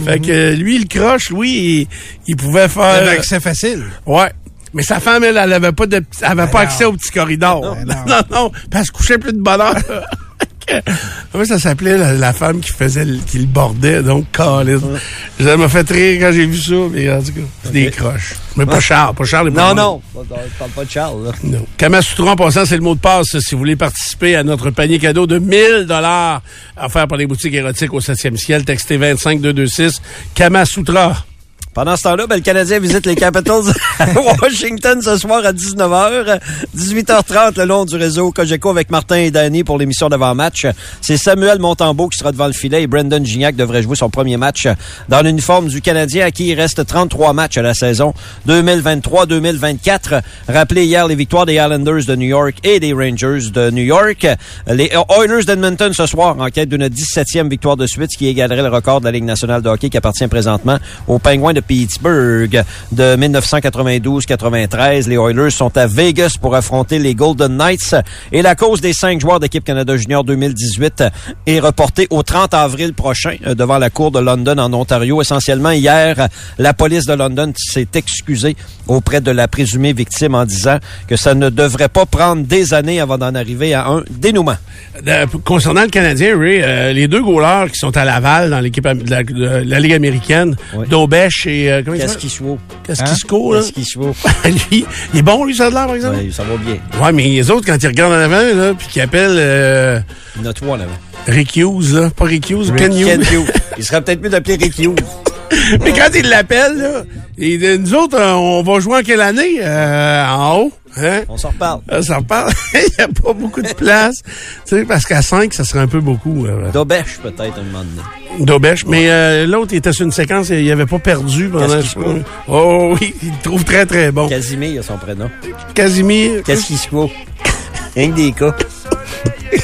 Fait que lui, il croche, lui, il, il pouvait faire... Avec accès facile. Ouais. Mais sa femme, elle, elle avait pas de, elle avait pas accès au petit corridor. Ben Non, non. non. Puis elle se couchait plus de bonne heure. Comment ça s'appelait la, la femme qui faisait le, qui le bordait, donc Colin. Ça m'a fait rire quand j'ai vu ça, mais en tout cas, c'est des croches. Mais pas Charles, pas Charles. Non, non. On parle pas de Charles, là. Non. Kamasutra, en passant, c'est le mot de passe si vous voulez participer à notre panier cadeau de 1000 dollars offert par les boutiques érotiques au 7e ciel. Textez 25 226 Kamasutra. Pendant ce temps-là, ben, le Canadien visite les Capitals à Washington ce soir à 19h. 18h30 le long du réseau Cogeco avec Martin et Danny pour l'émission d'avant-match. C'est Samuel Montembeau qui sera devant le filet et Brendan Gignac devrait jouer son premier match dans l'uniforme du Canadien à qui il reste 33 matchs à la saison 2023-2024. Rappelez hier les victoires des Islanders de New York et des Rangers de New York. Les Oilers d'Edmonton ce soir en quête d'une 17e victoire de suite, ce qui égalerait le record de la Ligue nationale de hockey qui appartient présentement aux Penguins de Pittsburgh de 1992-93. Les Oilers sont à Vegas pour affronter les Golden Knights et la cause des cinq joueurs d'équipe Canada Junior 2018 est reportée au 30 avril prochain euh, devant la cour de London en Ontario. Essentiellement, hier, la police de London s'est excusée auprès de la présumée victime en disant que ça ne devrait pas prendre des années avant d'en arriver à un dénouement. Euh, concernant le Canadien, Ray, euh, les deux goalers qui sont à Laval dans l'équipe de la, de la Ligue américaine, Oui. Daubèche et... euh, comment Qu'est-ce s'appelle? qui se vaut? Qu'est-ce qui se court, là? Qu'est-ce qui se vaut? lui, il est bon, lui, ça a l'air, par exemple? Ça va bien. Ouais, mais les autres, quand ils regardent en avant, là, puis qu'ils appellent euh, Il y en a trois là-bas. Rick Hughes, là, pas Rick Hughes, Ken Hughes. Ken Hughes. Il serait peut-être mieux d'appeler Rick Hughes. Mais quand ils l'appellent, là, de- nous autres, euh, on va jouer en quelle année? Euh, en haut, hein? On s'en reparle. Euh, Ça reparle. Il n'y a pas beaucoup de place. tu sais, parce qu'à 5, ça serait un peu beaucoup. euh, Dobèche, peut-être, un moment donné. D'Aubèche. Mais euh, l'autre, il était sur une séquence, il avait pas perdu pendant... Qu'il se vaut? Oh oui, il le trouve très, très bon. Casimir, il a son prénom. Casimir, Qu'est-ce qui se vaut? Rien que des cas. Il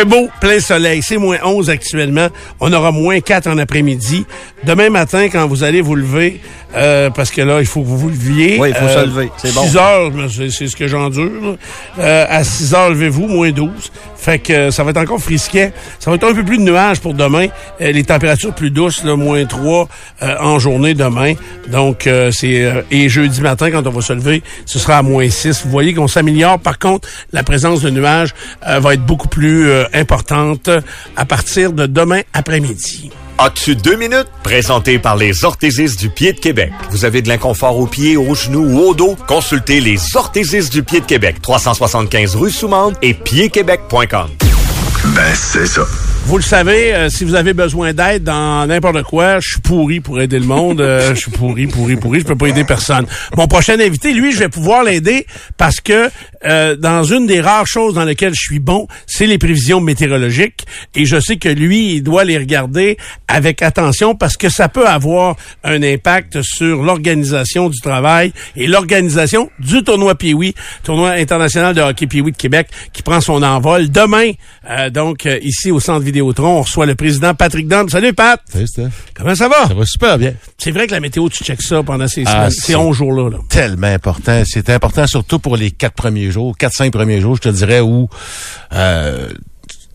fait beau, plein soleil. C'est moins 11 actuellement. On aura moins 4 en après-midi. Demain matin, quand vous allez vous lever, euh, parce que là, il faut que vous vous leviez. Oui, il faut se lever. C'est bon. 6 heures, c'est ce que j'endure. Euh, à 6 heures, levez-vous, moins 12. Fait que euh, ça va être encore frisquet. Ça va être un peu plus de nuages pour demain. Euh, les températures plus douces, là, moins 3 euh, en journée demain. Donc, euh, c'est euh, et jeudi matin, quand on va se lever, ce sera à moins 6. Vous voyez qu'on s'améliore. Par contre, la présence de nuages euh, va être beaucoup plus euh, importante à partir de demain après-midi. As-tu deux minutes? Présenté par les orthésistes du pied de Québec. Vous avez de l'inconfort aux pieds, aux genoux ou au dos? Consultez les orthésistes du pied de Québec. 375 rue Soumande et piedquebec.com. Ben, c'est ça. Vous le savez, euh, si vous avez besoin d'aide dans n'importe quoi, je suis pourri pour aider le monde. Euh, je suis pourri, pourri, pourri. Je peux pas aider personne. Mon prochain invité, lui, je vais pouvoir l'aider parce que euh, dans une des rares choses dans lesquelles je suis bon, c'est les prévisions météorologiques. Et je sais que lui, il doit les regarder avec attention parce que ça peut avoir un impact sur l'organisation du travail et l'organisation du tournoi Pee-Wee, tournoi international de hockey Pee-Wee de Québec, qui prend son envol demain. euh, donc, euh, ici au Centre Vidéotron, on reçoit le président Patrick Dom. Salut, Pat! Salut, Steph. Comment ça va? Ça va super bien. C'est vrai que la météo, tu checkes ça pendant ces, Ah, semaines, c'est- ces 11 jours-là. là. Tellement important. C'est important surtout pour les quatre premiers jours, quatre, cinq premiers jours, je te dirais, où euh,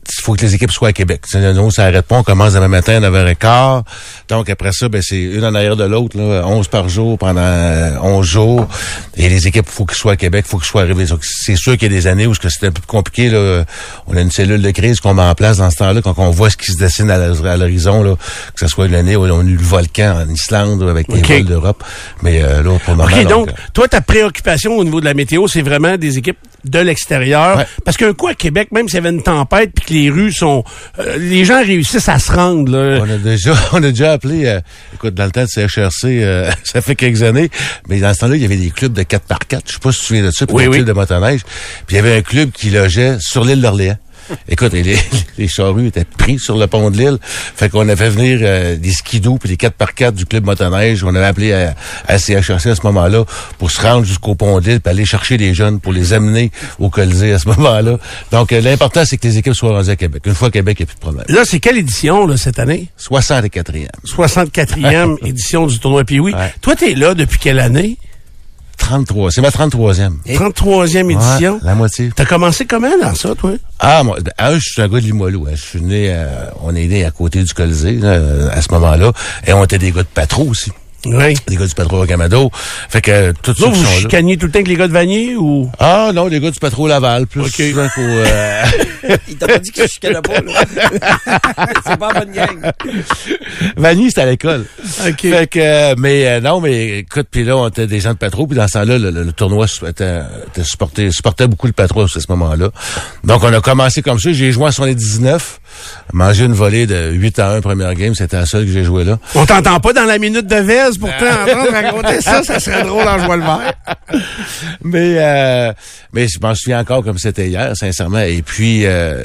il faut que les équipes soient à Québec. C'est- Nous, ça arrête pas. On commence demain matin à 9h15. Donc, après ça, ben, c'est une en arrière de l'autre, là, 11 par jour pendant euh, 11 jours. Et les équipes, faut qu'ils soient à Québec, faut qu'ils soient arrivés. C'est sûr qu'il y a des années où c'est un peu plus compliqué. Là. On a une cellule de crise qu'on met en place dans ce temps-là, quand on voit ce qui se dessine à l'hor- à l'horizon, là, que ce soit l'année où on a eu le volcan en Islande avec les vols d'Europe. Mais euh, là, pour le moment, OK, donc, euh, toi, ta préoccupation au niveau de la météo, c'est vraiment des équipes de l'extérieur. Ouais. Parce qu'un coup, à Québec, même s'il y avait une tempête puis que les rues sont... euh, les gens réussissent à se rendre. Là. On a déjà, on a déjà appelé, euh, écoute, dans le temps de CHRC, euh, ça fait quelques années, mais dans ce temps-là, il y avait des clubs de 4 par 4 Je sais pas si tu te souviens de ça, puis Oui, des oui. clubs de motoneige. Puis il y avait un club qui logeait sur l'île d'Orléans. Écoute, les, les charrues étaient pris sur le pont de l'île. Fait qu'on a fait venir euh, des skidoo puis des 4 par 4 du club motoneige. On avait appelé à, à CHRC à ce moment-là pour se rendre jusqu'au pont de l'île puis aller chercher les jeunes pour les amener au Colisée à ce moment-là. Donc, euh, l'important, c'est que les équipes soient rendues à Québec. Une fois à Québec, il n'y a plus de problème. Là, c'est quelle édition là, cette année? 64e. 64e édition du tournoi Pee-Wee. Ouais. Toi, t'es là depuis quelle année? 33. C'est ma 33e. 33e édition. Ouais, la moitié. T'as commencé comment dans ça, toi? Ah, moi, un, je suis un gars de Limoilou. hein. Je suis né, euh, on est né à côté du Colisée, là, à ce moment-là. Et on était des gars de patro aussi. Oui. Des gars du patro Camado. Fait que, euh, tout ça vous chicaniez tout le temps avec les gars de Vanier ou? Ah, non, des gars du patro Laval. Plus Ok. souvent qu'au, euh, Il t'a pas dit que je chicanais pas, là. c'est pas bonne gang. Vanier, c'était à l'école. OK. Fait que, euh, mais euh, non, mais écoute, puis là, on était des gens de patro, puis dans ce temps-là, le, le- le tournoi était, était supporté, supportait beaucoup le patro à ce moment-là. Donc, on a commencé comme ça. J'ai joué en 79, mangé une volée de 8 à 1 première game. C'était la seule que j'ai joué là. On t'entend pas dans la minute de Vez pour t'entendre raconter ça, ça serait drôle en jouant le vert. mais euh, mais je m'en souviens encore comme c'était hier, sincèrement. Et puis euh,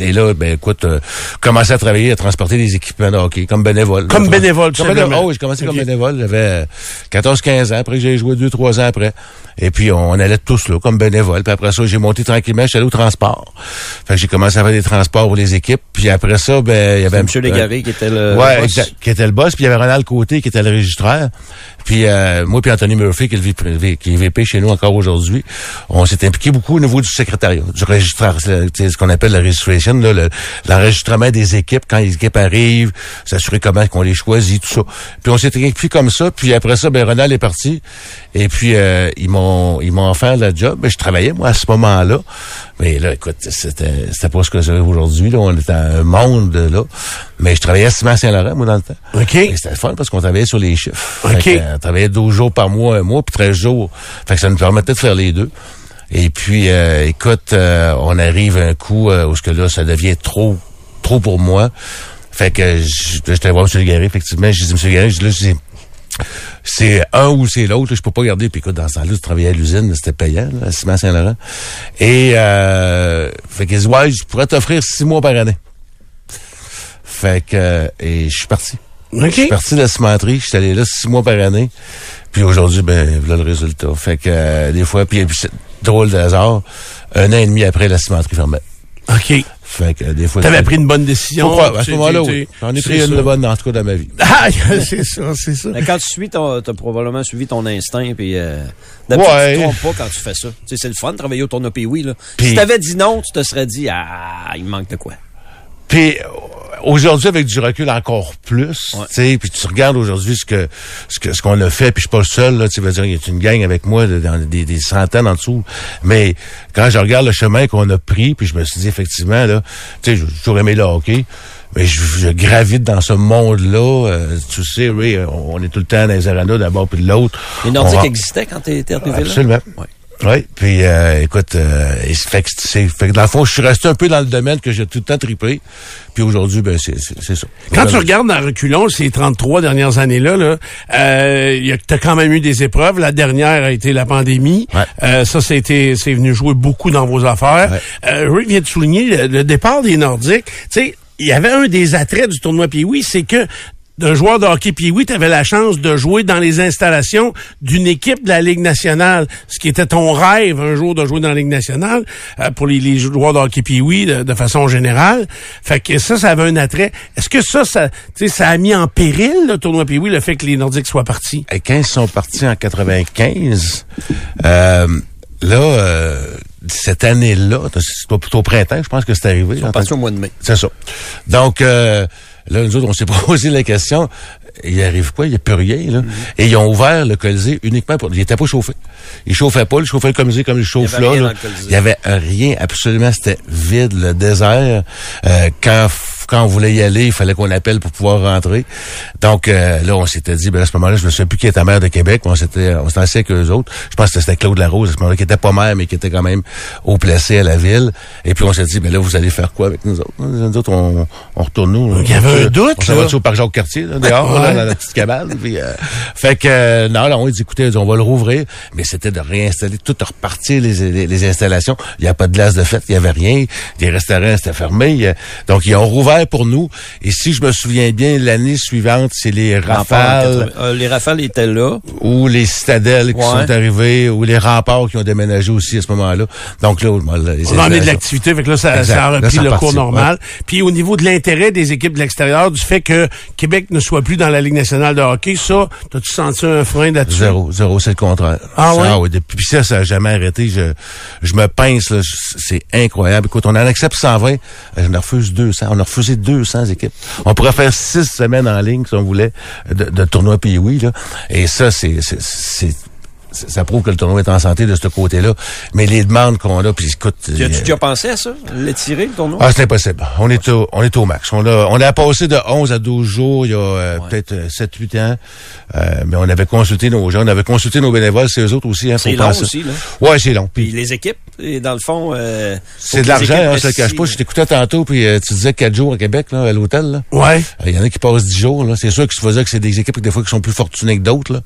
et là, ben écoute, euh, commencé à travailler, à transporter des équipements de hockey comme bénévole. Comme bénévole, tout Comme bénévole. Oh, j'ai commencé comme bénévole. J'avais 14-15 ans. Après, j'ai joué 2-3 ans après. Et puis, on allait tous là, comme bénévole. Puis après ça, j'ai monté tranquillement. Je suis allé au transport. Fait que j'ai commencé à faire des transports pour les équipes. Puis après ça, ben il y avait... M. Légaré qui était le. Ouais, boss. exact, qui était le boss, puis il y avait Ronald Côté qui était le registraire. Puis euh, moi puis Anthony Murphy qui est, le VP, qui est VP chez nous encore aujourd'hui, on s'est impliqué beaucoup au niveau du secrétariat, du registraire, ce qu'on appelle la registration, l'enregistrement des équipes quand les équipes arrivent, s'assurer comment qu'on les choisit, tout ça. Puis on s'est impliqué comme ça, puis après ça, ben Ronald est parti, et puis euh, ils m'ont ils m'ont offert le job. Ben, je travaillais moi à ce moment-là, mais là, écoute, c'était c'était pas ce que c'est aujourd'hui. Là, on était à un monde là, mais je travaillais à Ciment Saint-Laurent moi dans le temps. OK. C'était fun parce qu'on travaillait sur les chiffres. OK. que, euh, on travaillait 12 jours par mois, un mois, puis 13 jours. Fait que ça nous permettait de faire les deux. Et puis, euh, écoute, euh, on arrive à un coup euh, où ce que là, ça devient trop, trop pour moi. Fait que je- j'étais voir M. Garry, effectivement. J'ai dit, M. Garry, je dis, c'est un ou c'est l'autre. Je peux pas garder. Puis écoute, dans ce temps-là, je travaillais à l'usine, c'était payant, là, à Ciment Saint-Laurent. Et euh, fait dit, ouais, je pourrais t'offrir six mois par année. Fait que euh, et je suis parti. Je suis parti de la cimenterie, je suis allé là six mois par année. Puis aujourd'hui, ben, voilà le résultat. Fait que euh, des fois, puis, puis c'est drôle de hasard, un an et demi après, la cimenterie fermait. OK. Fait que euh, des fois... T'avais pris une bonne décision? Croire, à ce moment-là, oui. J'en ai pris une de bonne, en tout cas, dans ma vie. Ah, c'est ça, c'est ça. Mais quand tu suis t'as probablement suivi ton instinct, puis euh, d'habitude, Ouais. tu te trompes pas quand tu fais ça. Tu sais, c'est le fun de travailler au tournoi oui là. Puis- Si t'avais dit non, tu te serais dit, ah, il me manque de quoi. Puis aujourd'hui, avec du recul encore plus, tu puis tu regardes aujourd'hui ce que ce que ce qu'on a fait, puis je suis pas le seul, là, tu veux dire, il y a une gang avec moi, de- dans des, des centaines en dessous. Mais quand je regarde le chemin qu'on a pris, puis je me suis dit effectivement, là, tu sais, j'ai toujours aimé le hockey. Mais je, je gravite dans ce monde-là. euh, tu sais, oui, on, on est tout le temps dans les arénas d'un bord puis de l'autre. Les Nordiques On existaient quand t'étais arrivé là? Absolument. Ouais. Oui, puis euh, écoute, euh, fait, que fait que dans le fond, je suis resté un peu dans le domaine que j'ai tout le temps triplé. Puis aujourd'hui, ben c'est c'est- c'est ça. Quand tu regardes dans reculons ces 33 dernières années-là, là, euh, y a- t'as quand même eu des épreuves. La dernière a été la pandémie. Ouais. Euh, ça, c'était c'est venu jouer beaucoup dans vos affaires. Ouais. Euh, Rick vient de souligner le, le départ des Nordiques. Tu sais, il y avait un des attraits du tournoi Pee-Wee, c'est que d'un joueur de hockey Pee-Wee, tu avais la chance de jouer dans les installations d'une équipe de la Ligue nationale, ce qui était ton rêve un jour de jouer dans la Ligue nationale euh, pour les, les joueurs de hockey Pee-Wee de, de façon générale. Fait que ça, ça avait un attrait. Est-ce que ça, ça, tu sais, ça a mis en péril le tournoi? Pee-Wee, le fait que les Nordiques soient partis? Et quand ils sont partis en 95, euh, là, euh, cette année-là, c'est plutôt au printemps, je pense que c'est arrivé. Ils sont partis au mois de mai. C'est ça. Donc, euh, là, nous autres, on s'est posé la question. Il arrive quoi? Il n'y a plus rien, là. Mm-hmm. Et ils ont ouvert le Colisée uniquement pour... Il n'était pas chauffé. Il chauffait pas. Il chauffait le Colisée comme il chauffe Il là. Il y avait rien. Absolument, c'était vide, le désert. Euh, quand quand on voulait y aller, il fallait qu'on appelle pour pouvoir rentrer. Donc, euh, là, on s'était dit, ben, à ce moment-là, je me souviens plus qui était maire de Québec, mais on s'était, on s'était assis avec eux autres. Je pense que c'était Claude Larose, à ce moment-là, qui était pas maire, mais qui était quand même haut placé à la ville. Et puis, on s'est dit, ben là, vous allez faire quoi avec nous autres? Nous autres, on, on retourne nous. Il y avait un doute, On va là. au parc Jacques-Cartier, là, dehors, là, dans la petite cabane. Puis, euh, fait que, euh, non, là, on a dit, écoutez, on va le rouvrir. Mais c'était de réinstaller, tout de repartir les, les, les installations. Il n'y a pas de glace de fête, il n'y avait rien. Les restaurants, c'était fermé. Il y a- Donc, ils ont rouvert pour nous. Et si je me souviens bien, l'année suivante, c'est les Rafales Euh, les Rafales étaient là. ou les Citadelles qui sont arrivés ou les Remparts qui ont déménagé aussi à ce moment-là. Donc là, On en est de l'activité, fait que là, ça, ça a Là, repris ça le cours normal. Puis au niveau de l'intérêt des équipes de l'extérieur, du fait que Québec ne soit plus dans la Ligue nationale de hockey, ça, t'as-tu senti un frein là-dessus? Zéro, zéro, c'est le contraire. Ah Ça, ouais? Depuis puis ça, ça n'a jamais arrêté. Je, je me pince, là, je- c'est incroyable. Écoute, on en accepte 120, euh, on en refuse 200. On a refusé 200 équipes. On pourrait faire six semaines en ligne, si on voulait, de, de tournoi oui là. Et ça, c'est, c'est, c'est- c'est- ça prouve que le tournoi est en santé de ce côté-là. Mais les demandes qu'on a, puis écoute... Tu as-tu euh, déjà pensé à ça? L'étirer, le tournoi? ah, c'est impossible. On est au, on est au max. On a, on a passé de 11 à 12 jours il y a euh, peut-être 7-8 ans. Euh, mais on avait consulté nos gens, on avait consulté nos bénévoles, c'est eux autres aussi. Hein, C'est long penser. aussi, là. Ouais, c'est long. Puis Puis les équipes, et dans le fond... euh, c'est de l'argent, équipes hein, te le cache pas. Je t'écoutais tantôt, puis euh, tu disais 4 jours à Québec, là, à l'hôtel. là. Ouais. Euh, Il y en a qui passent 10 jours. là. C'est sûr que je faisais que c'est des équipes des fois qui sont plus fortunées que d'autres, là.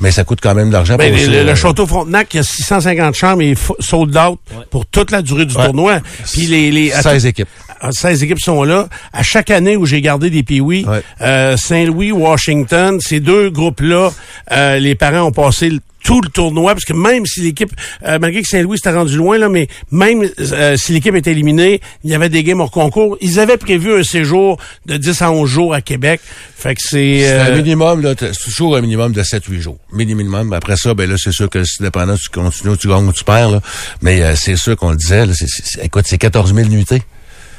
mais ça coûte quand même de l'argent. Ben, le. Château Frontenac, il y a 650 chambres et sold out pour toute la durée du Ouais. tournoi. Puis les, les à 16 équipes. Ah, 16 équipes sont là. À chaque année où j'ai gardé des Ouais. euh, Saint-Louis, Washington, ces deux groupes-là, euh, les parents ont passé le- tout le tournoi, parce que même si l'équipe, euh, malgré que Saint-Louis s'était rendu loin, là, mais même euh, si l'équipe était éliminée, il y avait des games hors concours, ils avaient prévu un séjour de 10 à 11 jours à Québec. Fait que c'est... C'est euh, un minimum, là, c'est toujours un minimum de 7-8 jours. Minimum. Après ça, ben là, c'est sûr que si dépendant, tu continues, tu gagnes ou tu perds, là. Mais euh, c'est sûr qu'on le disait, là, c'est, c'est- c'est- écoute, c'est 14 000 nuitées.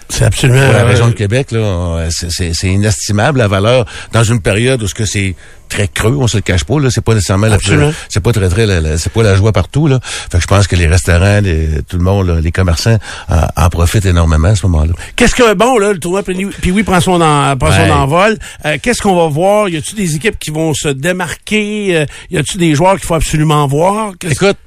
C'est absolument... Pour la euh, région de Québec, là, on- c'est, inestimable la valeur dans une période où ce que c'est très creux, on se le cache pas, là, c'est pas nécessairement la Absolument. c'est pas très très la- la- c'est pas la joie partout là. Fait que je pense que les restaurants, les- tout le monde, là, les commerçants en, en profitent énormément à ce moment-là. Qu'est-ce que bon là le tournoi puis oui prend son en, prend Ouais. son envol. Euh, Qu'est-ce qu'on va voir? Y a-tu des équipes qui vont se démarquer? Euh, Y a-tu des joueurs qu'il faut absolument voir? Écoute,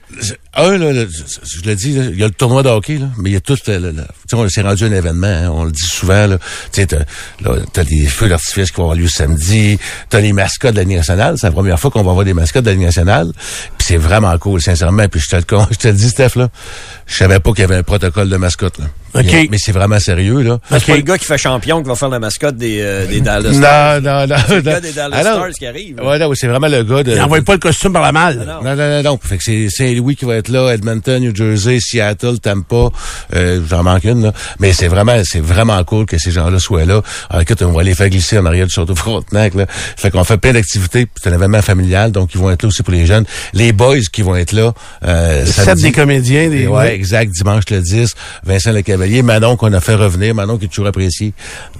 un, là, le- je le dis, là, il y a le tournoi de hockey, là, mais il y a tout le, tu on s'est rendu un événement, hein, on le dit souvent, là. Tu sais, t'as, là, t'as des feux d'artifice qui vont avoir lieu samedi, t'as les mascottes de la Ligue nationale, c'est la première fois qu'on va avoir des mascottes de la Ligue nationale, puis c'est vraiment cool, sincèrement, puis je te le con, je te le dis, Steph, là, je savais pas qu'il y avait un protocole de mascotte, là. OK. Il y a- Mais c'est vraiment sérieux, là. C'est pas le gars qui fait champion qui va faire la mascotte des, euh, des Dallas Non, Stars. non, non. C'est le non. gars des Dallas Ah, non. Stars qui arrive. là. Ouais, non, c'est vraiment le gars de... Il envoie pas le costume par la malle. Non. Non, non, non, non. Fait que c'est Saint-Louis qui va être là, Edmonton, New Jersey, Seattle, Tampa, euh, j'en manque une, là. Mais c'est vraiment, c'est vraiment cool que ces gens-là soient là. Alors, écoute, on va les faire glisser en arrière du Château Frontenac, là. Fait qu'on fait plein d'activités. C'est un événement familial, donc ils vont être là aussi pour les jeunes. Les boys qui vont être là, euh, Sept des comédiens, des Ouais, exact. Dimanche le 10, Vincent Le Cavalier, Manon qu'on a fait revenir, Manon qui est toujours apprécié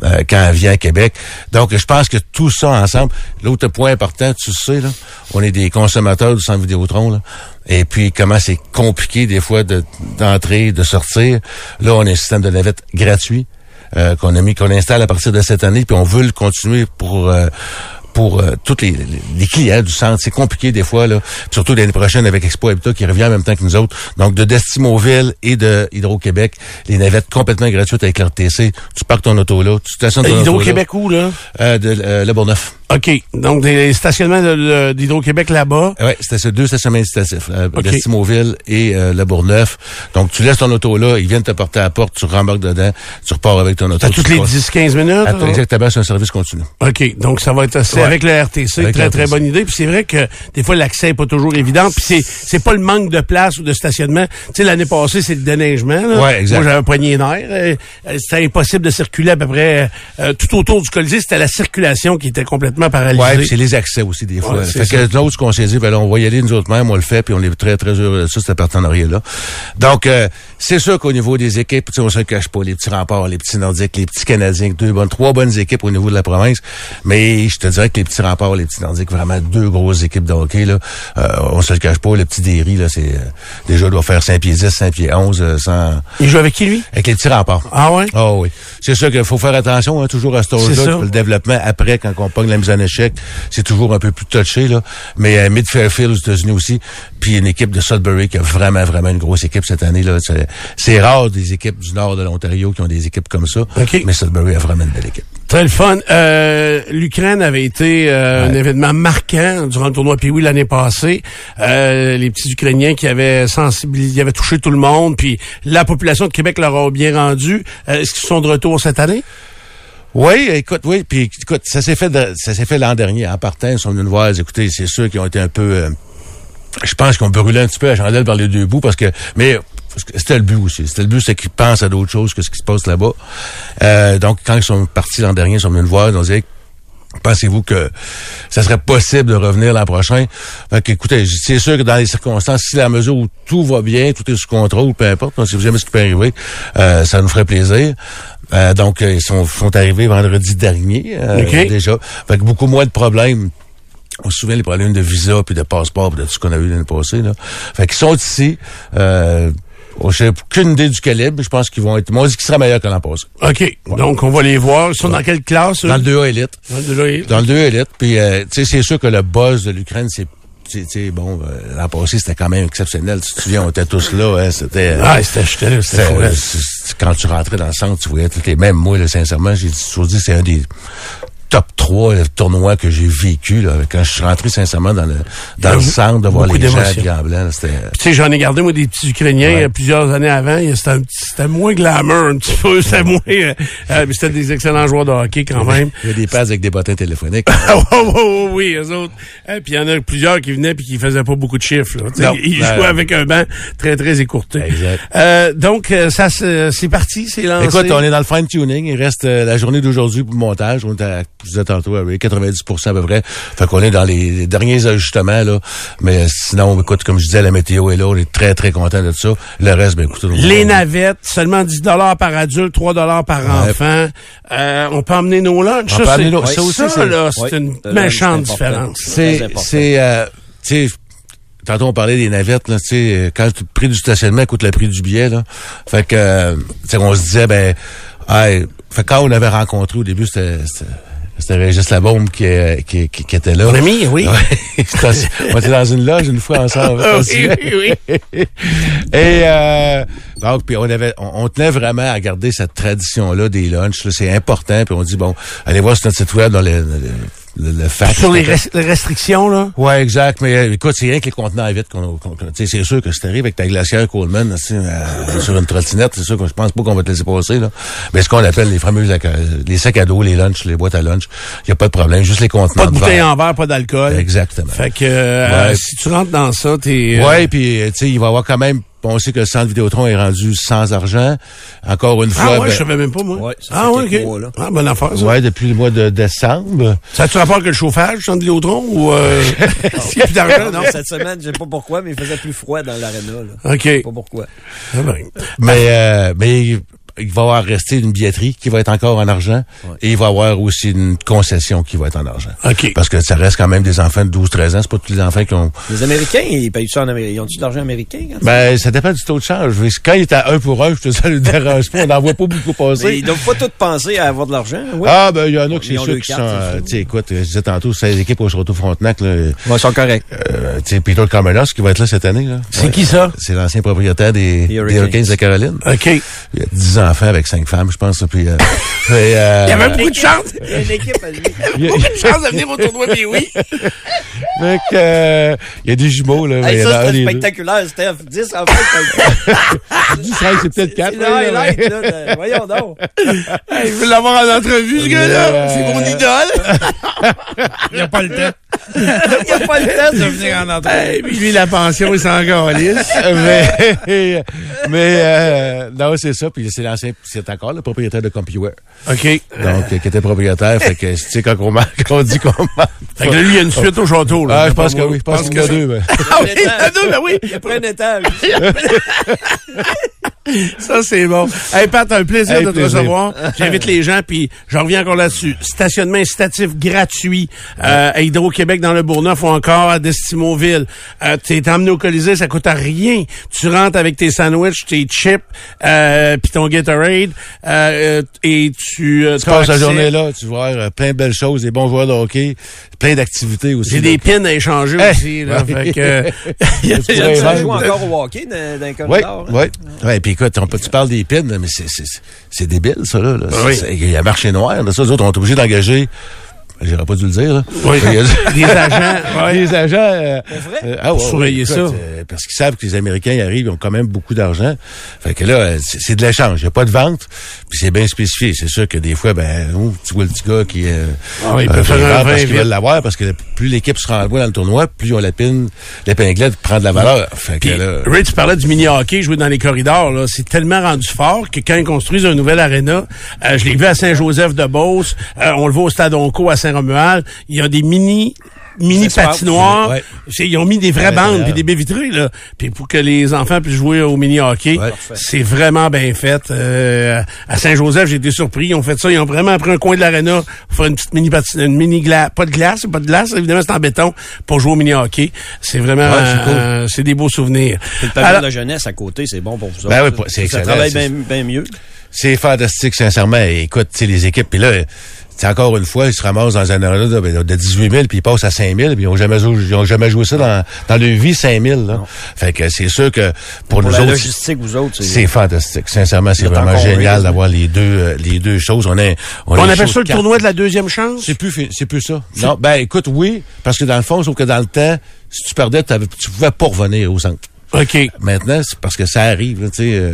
euh, quand elle vient à Québec. Donc, je pense que tout ça ensemble, l'autre point important, tu sais, là, on est des consommateurs du centre Vidéotron, là. Et puis, comment c'est compliqué des fois de- d'entrer, de sortir. Là, on a un système de navette gratuit euh, qu'on a mis, qu'on installe à partir de cette année, puis on veut le continuer pour euh, pour euh, tous les, les- clients du centre. C'est compliqué des fois, là. Surtout l'année prochaine avec Expo Habitat qui revient en même temps que nous autres. Donc, de Destimoville et de Hydro-Québec, les navettes complètement gratuites avec l'RTC. Tu parques ton auto là, tu stationnes ton. Hydro-Québec où, là? Euh, de euh, Le Bourgneuf. OK. Donc, des stationnements de- de- d'Hydro-Québec là-bas. Oui, c'était ces deux stationnements incitatifs, euh, OK. Destimoville et euh, Le Bourgneuf. Donc, tu laisses ton auto là, ils viennent te porter à la porte, tu rembarques dedans, tu repars avec ton auto. Tu toutes les te- 10-15 minutes? Exactement, c'est un service continu. OK. Donc, ça va être c'est Ouais. avec le RTC. Avec très, le très bonne idée. Puis c'est vrai que des fois, l'accès est pas toujours évident. Puis c'est, c'est pas le manque de place ou de stationnement. Tu sais, l'année passée, c'est le déneigement. Là. Ouais, exact. Moi, j'avais un poignet d'air. Euh, C'était impossible de circuler à peu près euh, tout autour du Colisée. C'était la circulation qui était complètement paralysée. Ouais, puis c'est les accès aussi des fois. Ouais, fait ça. que nous autres, ce qu'on s'est dit, ben là, on va y aller nous autres mêmes, on le fait, puis on est très très heureux de ça, ce partenariat-là. Donc, euh, c'est sûr qu'au niveau des équipes, on se le cache pas, les petits remparts, les petits nordiques, les petits canadiens, deux bonnes, trois bonnes équipes au niveau de la province. Mais je te dirais que les petits remparts, les petits nordiques, vraiment deux grosses équipes de hockey là. Euh, on se le cache pas, le petit Derry là, c'est euh, déjà doit faire 5 pieds 10, 5 pieds 11 euh, sans Il joue avec qui, lui? avec les petits remparts. Ah ouais? Ah oui. C'est sûr qu'il faut faire attention, hein, toujours à ce puis Le développement après, quand on pogne la mise en échec, c'est toujours un peu plus touché, là. Mais euh, Mid Fairfield aux États-Unis aussi, puis une équipe de Sudbury qui a vraiment, vraiment une grosse équipe cette année, là. C'est- rare des équipes du nord de l'Ontario qui ont des équipes comme ça. OK. Mais Sudbury a vraiment une belle équipe. Très le fun. Euh, L'Ukraine avait été euh, un événement marquant durant le tournoi Pee-Wee l'année passée. Euh, les petits Ukrainiens qui avaient sensibilisé, avaient touché tout le monde, puis la population de Québec leur a bien rendu. Euh, Est-ce qu'ils sont de retour cette année? Oui, écoute, oui, puis écoute, ça s'est fait, de- ça s'est fait l'an dernier. En partant, ils sont venus nous voir. Écoutez, c'est sûr qu'ils ont été un peu, euh, je pense qu'on brûlait un petit peu la chandelle par les deux bouts parce que, mais c'était le but aussi. C'était le but, c'est qu'ils pensent à d'autres choses que ce qui se passe là-bas. Euh, donc, quand ils sont partis l'an dernier, ils sont venus nous voir, ils ont dit, Pensez-vous que ça serait possible de revenir l'an prochain? Fait que, écoutez, c'est sûr que dans les circonstances, si la mesure où tout va bien, tout est sous contrôle, peu importe, on sait jamais ce qui peut arriver, euh, ça nous ferait plaisir. Euh, donc, euh, ils sont, sont arrivés vendredi dernier, euh, OK. déjà. Fait que beaucoup moins de problèmes. On se souvient les problèmes de visa puis de passeport puis de tout ce qu'on a eu l'année passée. Là. Fait qu'ils sont ici. Euh, je n'ai aucune idée du calibre. Je pense qu'ils vont être... Ils m'ont dit qu'ils seraient meilleurs que l'an passé. OK. Donc, on va les voir. Ils sont dans quelle classe? eux? Dans le 2A élite. Dans le deux- Dans le 2 élite. Puis, euh, tu sais, c'est sûr que le buzz de l'Ukraine, c'est... Tu sais, bon, euh, l'an passé, c'était quand même exceptionnel. Tu te souviens, on était tous là. Hein, c'était... euh, Ah, c'était c'était c'était, c'est- quand tu rentrais dans le centre, tu voyais toutes les... Même moi, là, sincèrement, j'ai toujours dit c'est un des top 3 tournois que j'ai vécu. Là, quand je suis rentré, sincèrement, dans le, dans le centre, de voir les gens habillés en blanc. Puis, tu sais, j'en ai gardé, moi, des petits Ukrainiens Ouais. euh, plusieurs années avant. C'était moins glamour, un petit peu. C'était moins... euh, euh, mais c'était des excellents joueurs de hockey, quand même. Il y a des passes avec des bottins téléphoniques. Ah, ouais, ouais, ouais, oui, eux autres. Euh, puis il y en a plusieurs qui venaient puis qui faisaient pas beaucoup de chiffres. Là. Non. Ils Ben, jouaient avec un banc très, très écourté. Exact. Euh, donc, euh, ça, c'est parti, c'est lancé. Écoute, on est dans le fine-tuning. Il reste euh, la journée d'aujourd'hui pour le montage. On est à, je disais tantôt, à 90 à peu près. Fait qu'on est dans les derniers ajustements, là. Mais sinon, écoute, comme je disais, la météo est là. On est très, très content de ça. Le reste, ben, écoute. Les navettes, seulement 10 par adulte, 3 par Ouais. enfant. Euh, on peut emmener nos lunchs. On ça, peut ça aussi, ça, c'est- là, c'est Ouais. une Ça, méchante différence. C'est, c'est, euh, tu sais, tantôt on parlait des navettes, là, tu sais, euh, quand le prix du stationnement coûte le prix du billet, là. Fait que, euh, tu sais, on se disait, ben, hey, fait que quand on avait rencontré au début, c'était, c'était, Régis Labombe qui, euh, qui, qui, qui était là. Mon ami, oui. On était dans une loge une fois ensemble. Ah oui, oui, oui. Et euh, donc, puis on avait, on, on tenait vraiment à garder cette tradition-là des lunchs. C'est important. Puis on dit bon, allez voir sur notre site web dans le, le, le, le. Sur les, res- les restrictions, là? Ouais, exact. Mais euh, écoute, c'est rien que les contenants à vite qu'on, sais, c'est sûr que si t'arrives avec ta glacière Coleman, sais, euh, sur une trottinette, c'est sûr que je pense pas qu'on va te laisser passer, là. Mais ce qu'on appelle les fameux, sacs à- les sacs à dos, les lunchs, les boîtes à lunch, y a pas de problème. Juste les contenants Pas de bouteille en verre, pas d'alcool. Exactement. Fait que euh, Ouais. si tu rentres dans ça, t'es... euh, Ouais, puis tu sais, il va y avoir quand même. On sait que le centre Vidéotron est rendu sans argent. Encore une Ah fois. ouais, ben, je savais même pas, moi. Ouais, ça ah fait ouais, ok. mois, là. Ah, bonne affaire, ça. ouais, depuis le mois de décembre. Ça a-tu rapport avec le chauffage, centre Vidéotron, ou... Euh... c'est plus d'argent, non? Non, cette semaine, je sais pas pourquoi, mais il faisait plus froid dans l'aréna. là. OK. Je sais pas pourquoi. Ah ben. Mais euh, mais il va y avoir resté une billetterie qui va être encore en argent et il va y avoir aussi une concession qui va être en argent. OK. Parce que ça reste quand même des enfants de 12-13 ans. C'est pas tous les enfants qui ont... Les Américains, ils payent ça en Amérique. Ils ont-tu de l'argent américain? quand Ben, ça dépend du taux de change. Quand il est à 1 pour 1, je te ça ne dérange pas. On n'en voit pas beaucoup Mais passer. ils doivent pas tous penser à avoir de l'argent. Oui. Ah, ben, il y en a qui, c'est sûr, qui sont... euh. Tu sais, écoute, je disais tantôt, c'est l'équipe au Château Frontenac, là. Ils sont corrects. Euh, tu sais, Peter Carmelos qui va être là cette année, là. C'est qui ça? C'est l'ancien propriétaire des, des Hurricanes. De Caroline. OK. Il y a 10 enfants avec 5 femmes, je pense. Puis, euh, puis, euh, Il y avait beaucoup de chance. Il y a une équipe à lui. il y a- Beaucoup de chance de venir au tournoi, mais oui. que, euh, il y a des jumeaux, là. Hey, ça, c'était des deux. spectaculaire, Steph. 10 en fait, c'est 10, c'est peut-être 4. le highlight, là. Voyons donc. Hey, je veux l'avoir en entrevue, ce gars-là. Euh, C'est mon idole. Il n'y a pas le temps Il n'y a pas le temps de venir en entrevue. Hey, puis lui, la pension, il s'en calisse. mais, mais euh, non, c'est ça. Puis c'est l'ancien, c'est encore le propriétaire de CompuWare. OK. Donc, euh, qui était propriétaire. fait que, tu sais, quand on, marque, on dit qu'on. Fait que là, lui, il y a une suite au château. Là. Ah, je pense que oui. Je pense qu'il y en a deux. mais- Ah oui, il y en a deux, ben oui. Il a pris un étage. Ça, c'est bon. Hey, Pat, un plaisir Hey, de te plaisir. recevoir. J'invite les gens, puis je reviens encore là-dessus. Stationnement incitatif gratuit euh, à Hydro-Québec dans le Bourgneuf ou encore à Destimoville. Euh, T'es emmené au Colisée, ça coûte à rien. Tu rentres avec tes sandwichs, tes chips, euh, puis ton Gatorade, euh, euh, et tu... Euh, Tu passes la journée là, tu vois euh, plein de belles choses, des bons joueurs de hockey, plein d'activités aussi. J'ai des pins à échanger Hey! aussi. Là, Ouais. fait que, il y a- Tu Il pourrais y a vendre. joue encore au hockey dans, dans Oui, hein. oui. Ouais, puis écoute, on tu parles des pins, mais c'est, c'est, c'est débile, ça, là. là. Oui. C'est- Il y a marché noir, là. Ça, les autres, on est obligés d'engager J'aurais pas dû le dire. Là. Oui. Des agents, ouais. Les agents... euh, euh, ah, ouais, surveiller écoute, ça. euh, parce qu'ils savent que les Américains y arrivent, ils ont quand même beaucoup d'argent. Fait que là, euh, c'est de l'échange. Il n'y a pas de vente, puis c'est bien spécifié. C'est sûr que des fois, ben, oh, tu vois le petit gars qui... Euh, Ah oui, il peut faire un parce qu'ils veulent l'avoir, parce que plus l'équipe se renvoie dans le tournoi, plus on l'épine, l'épinglette prend de la valeur. Fait que Puis, là... Ray, tu parlais du mini-hockey joué dans les corridors. là. C'est tellement rendu fort que quand ils construisent un nouvel aréna, euh, je l'ai vu à Saint-Joseph-de-Beauce, euh, on le voit au Stade Onco à Saint-Romuald, il y a des mini mini patinoires. Ouais. Ils ont mis des vraies Ouais, bandes puis des baies vitrées là. Puis pour que les enfants puissent jouer au mini hockey, Ouais. c'est vraiment bien fait. Euh, à Saint-Joseph, j'ai été surpris. Ils ont fait ça. Ils ont vraiment pris un coin de l'aréna pour faire une petite mini patine, une mini glace, pas de glace, pas de glace. Évidemment, c'est en béton pour jouer au mini hockey. C'est vraiment, Ouais, c'est cool. euh, c'est des beaux souvenirs. Le pavillon Alors- de la jeunesse à côté, c'est bon pour vous Ben autres. oui, c'est Ça excellent, travaille bien bien mieux. C'est fantastique, sincèrement. Écoute, tu sais, les équipes, puis là, encore une fois, ils se ramassent dans un aréna de, de 18 000, puis ils passent à 5 000, puis ils ont jamais, joué- ils ont jamais joué ça dans, dans leur vie, 5 000. Là. Fait que c'est sûr que pour, Pour nous la autres, logistique, vous autres, c'est fantastique. Sincèrement, c'est vraiment génial d'avoir les deux, euh, les deux choses. On, est, On a une appelle ça le tournoi de la deuxième chance? C'est plus, c'est plus ça. Non, ben écoute, oui, parce que dans le fond, sauf que dans le temps, si tu perdais, tu pouvais pas revenir au centre. OK. Maintenant, c'est parce que ça arrive. là, Tu sais, euh,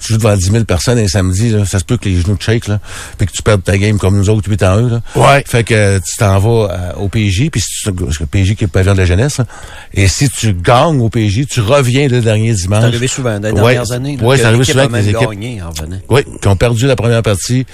tu joues devant 10 000 personnes un samedi, là, ça se peut que les genoux te shake, là, puis que tu perdes ta game comme nous autres 8 en 1. Là. Ouais. Fait que tu t'en vas euh, au PJ, puis si tu, parce que le PJ qui est le pavillon de la jeunesse, là, et si tu gagnes au PJ, tu reviens le dernier dimanche. C'est arrivé souvent dans les Ouais, dernières années. que c'est arrivé souvent a avec les même équipes. gagné en revenant. Oui, qui ont perdu la première partie,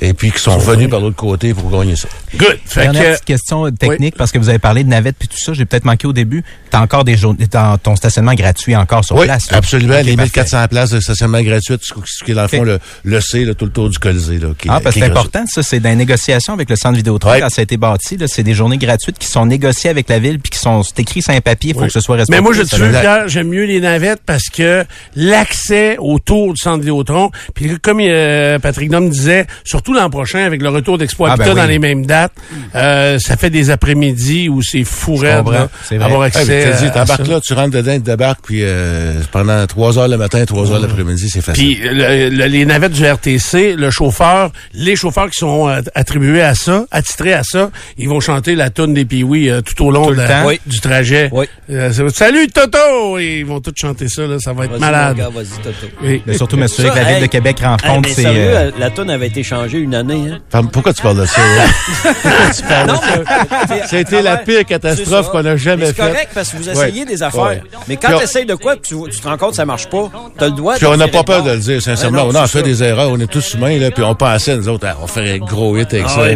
et puis qui sont venus par l'autre côté pour gagner ça. Good. Fait Dernière que, petite question technique, parce que vous avez parlé de navettes puis tout ça, j'ai peut-être manqué au début. T'as encore des journées, t'as ton stationnement gratuit encore sur Oui, place. là? absolument. Ok, les parfait. 1400 places de stationnement gratuites, ce qui est dans le fond le, le C, là, tout le tour du Colisée. Là, qui, Ah, parce que est c'est important, ça, c'est dans les négociations avec le centre Vidéotron, Ouais. quand ça a été bâti, là, c'est des journées gratuites qui sont négociées avec la ville puis qui sont c'est écrit sur un papier, il faut que ce soit respecté. Mais moi, je te veux. Pierre, j'aime mieux les navettes parce que l'accès autour du centre Vidéotron, puis comme euh, Patrick Dom disait, surtout l'an prochain, avec le retour d'Expo Ah, ben oui. dans les mêmes dates, euh, ça fait des après-midi où c'est fou raide, comprends, là, c'est vrai. avoir Ouais, accès dit, à là, tu rentres dedans, tu débarques, puis euh, pendant 3 heures le matin, 3 heures l'après-midi, c'est facile. Puis le- le- les navettes du RTC, le chauffeur, les chauffeurs qui sont euh, attribués à ça, attitrés à ça, ils vont chanter la toune des Pee-Wee euh, tout au long Tout de la- temps? Oui. du trajet. Oui. Euh, Salut Toto! Et ils vont tous chanter ça, là, ça va être malade. mon gars, vas-y, Toto. Oui. Mais surtout m'assurer que la ville hey, de Québec Hey, rencontre mais ses... sérieux, euh, la toune avait été changée une année. Hein? Enfin, Pourquoi tu parles de ça? hein? Pourquoi tu parles de ça? Ça a été la pire catastrophe qu'on a jamais C'est faite. correct parce que vous essayez Ouais. des affaires. Ouais. Mais quand tu essayes de quoi puis tu, tu te rends compte que ça marche pas, tu as le droit Puis on n'a pas peur de le dire, sincèrement. Ouais, non, on a fait des erreurs, on est tous humains, là, puis on pensait, nous autres, ah, on ferait un gros hit avec Ah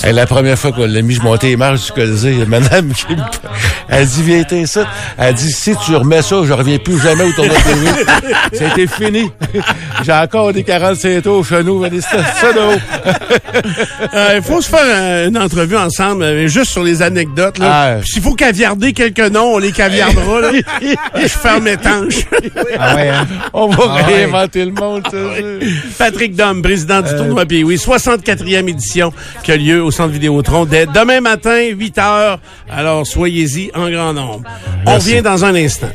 ça. Et la première fois qu'on l'a mis, je montais les marches du Colisée, il y a une madame qui me... Elle dit, viens t'es ça. Elle dit, si tu remets ça, je reviens plus jamais au tournoi de TV. Ça a été fini. J'ai encore des 45 tours chez nous, mais ça, ça de haut. Euh, Il faut se faire une entrevue ensemble, euh, juste sur les anecdotes. Là. Ah. Puis S'il faut caviarder quelques noms, on les caviardera. Là. je Ah ouais, hein? On va Ah ouais. réinventer le monde, ça. Patrick Dom, président du tournoi Puis oui, 64e édition qui a lieu au Centre Vidéotron dès demain matin, 8 heures. Alors, soyez-y en grand nombre. On revient dans un instant.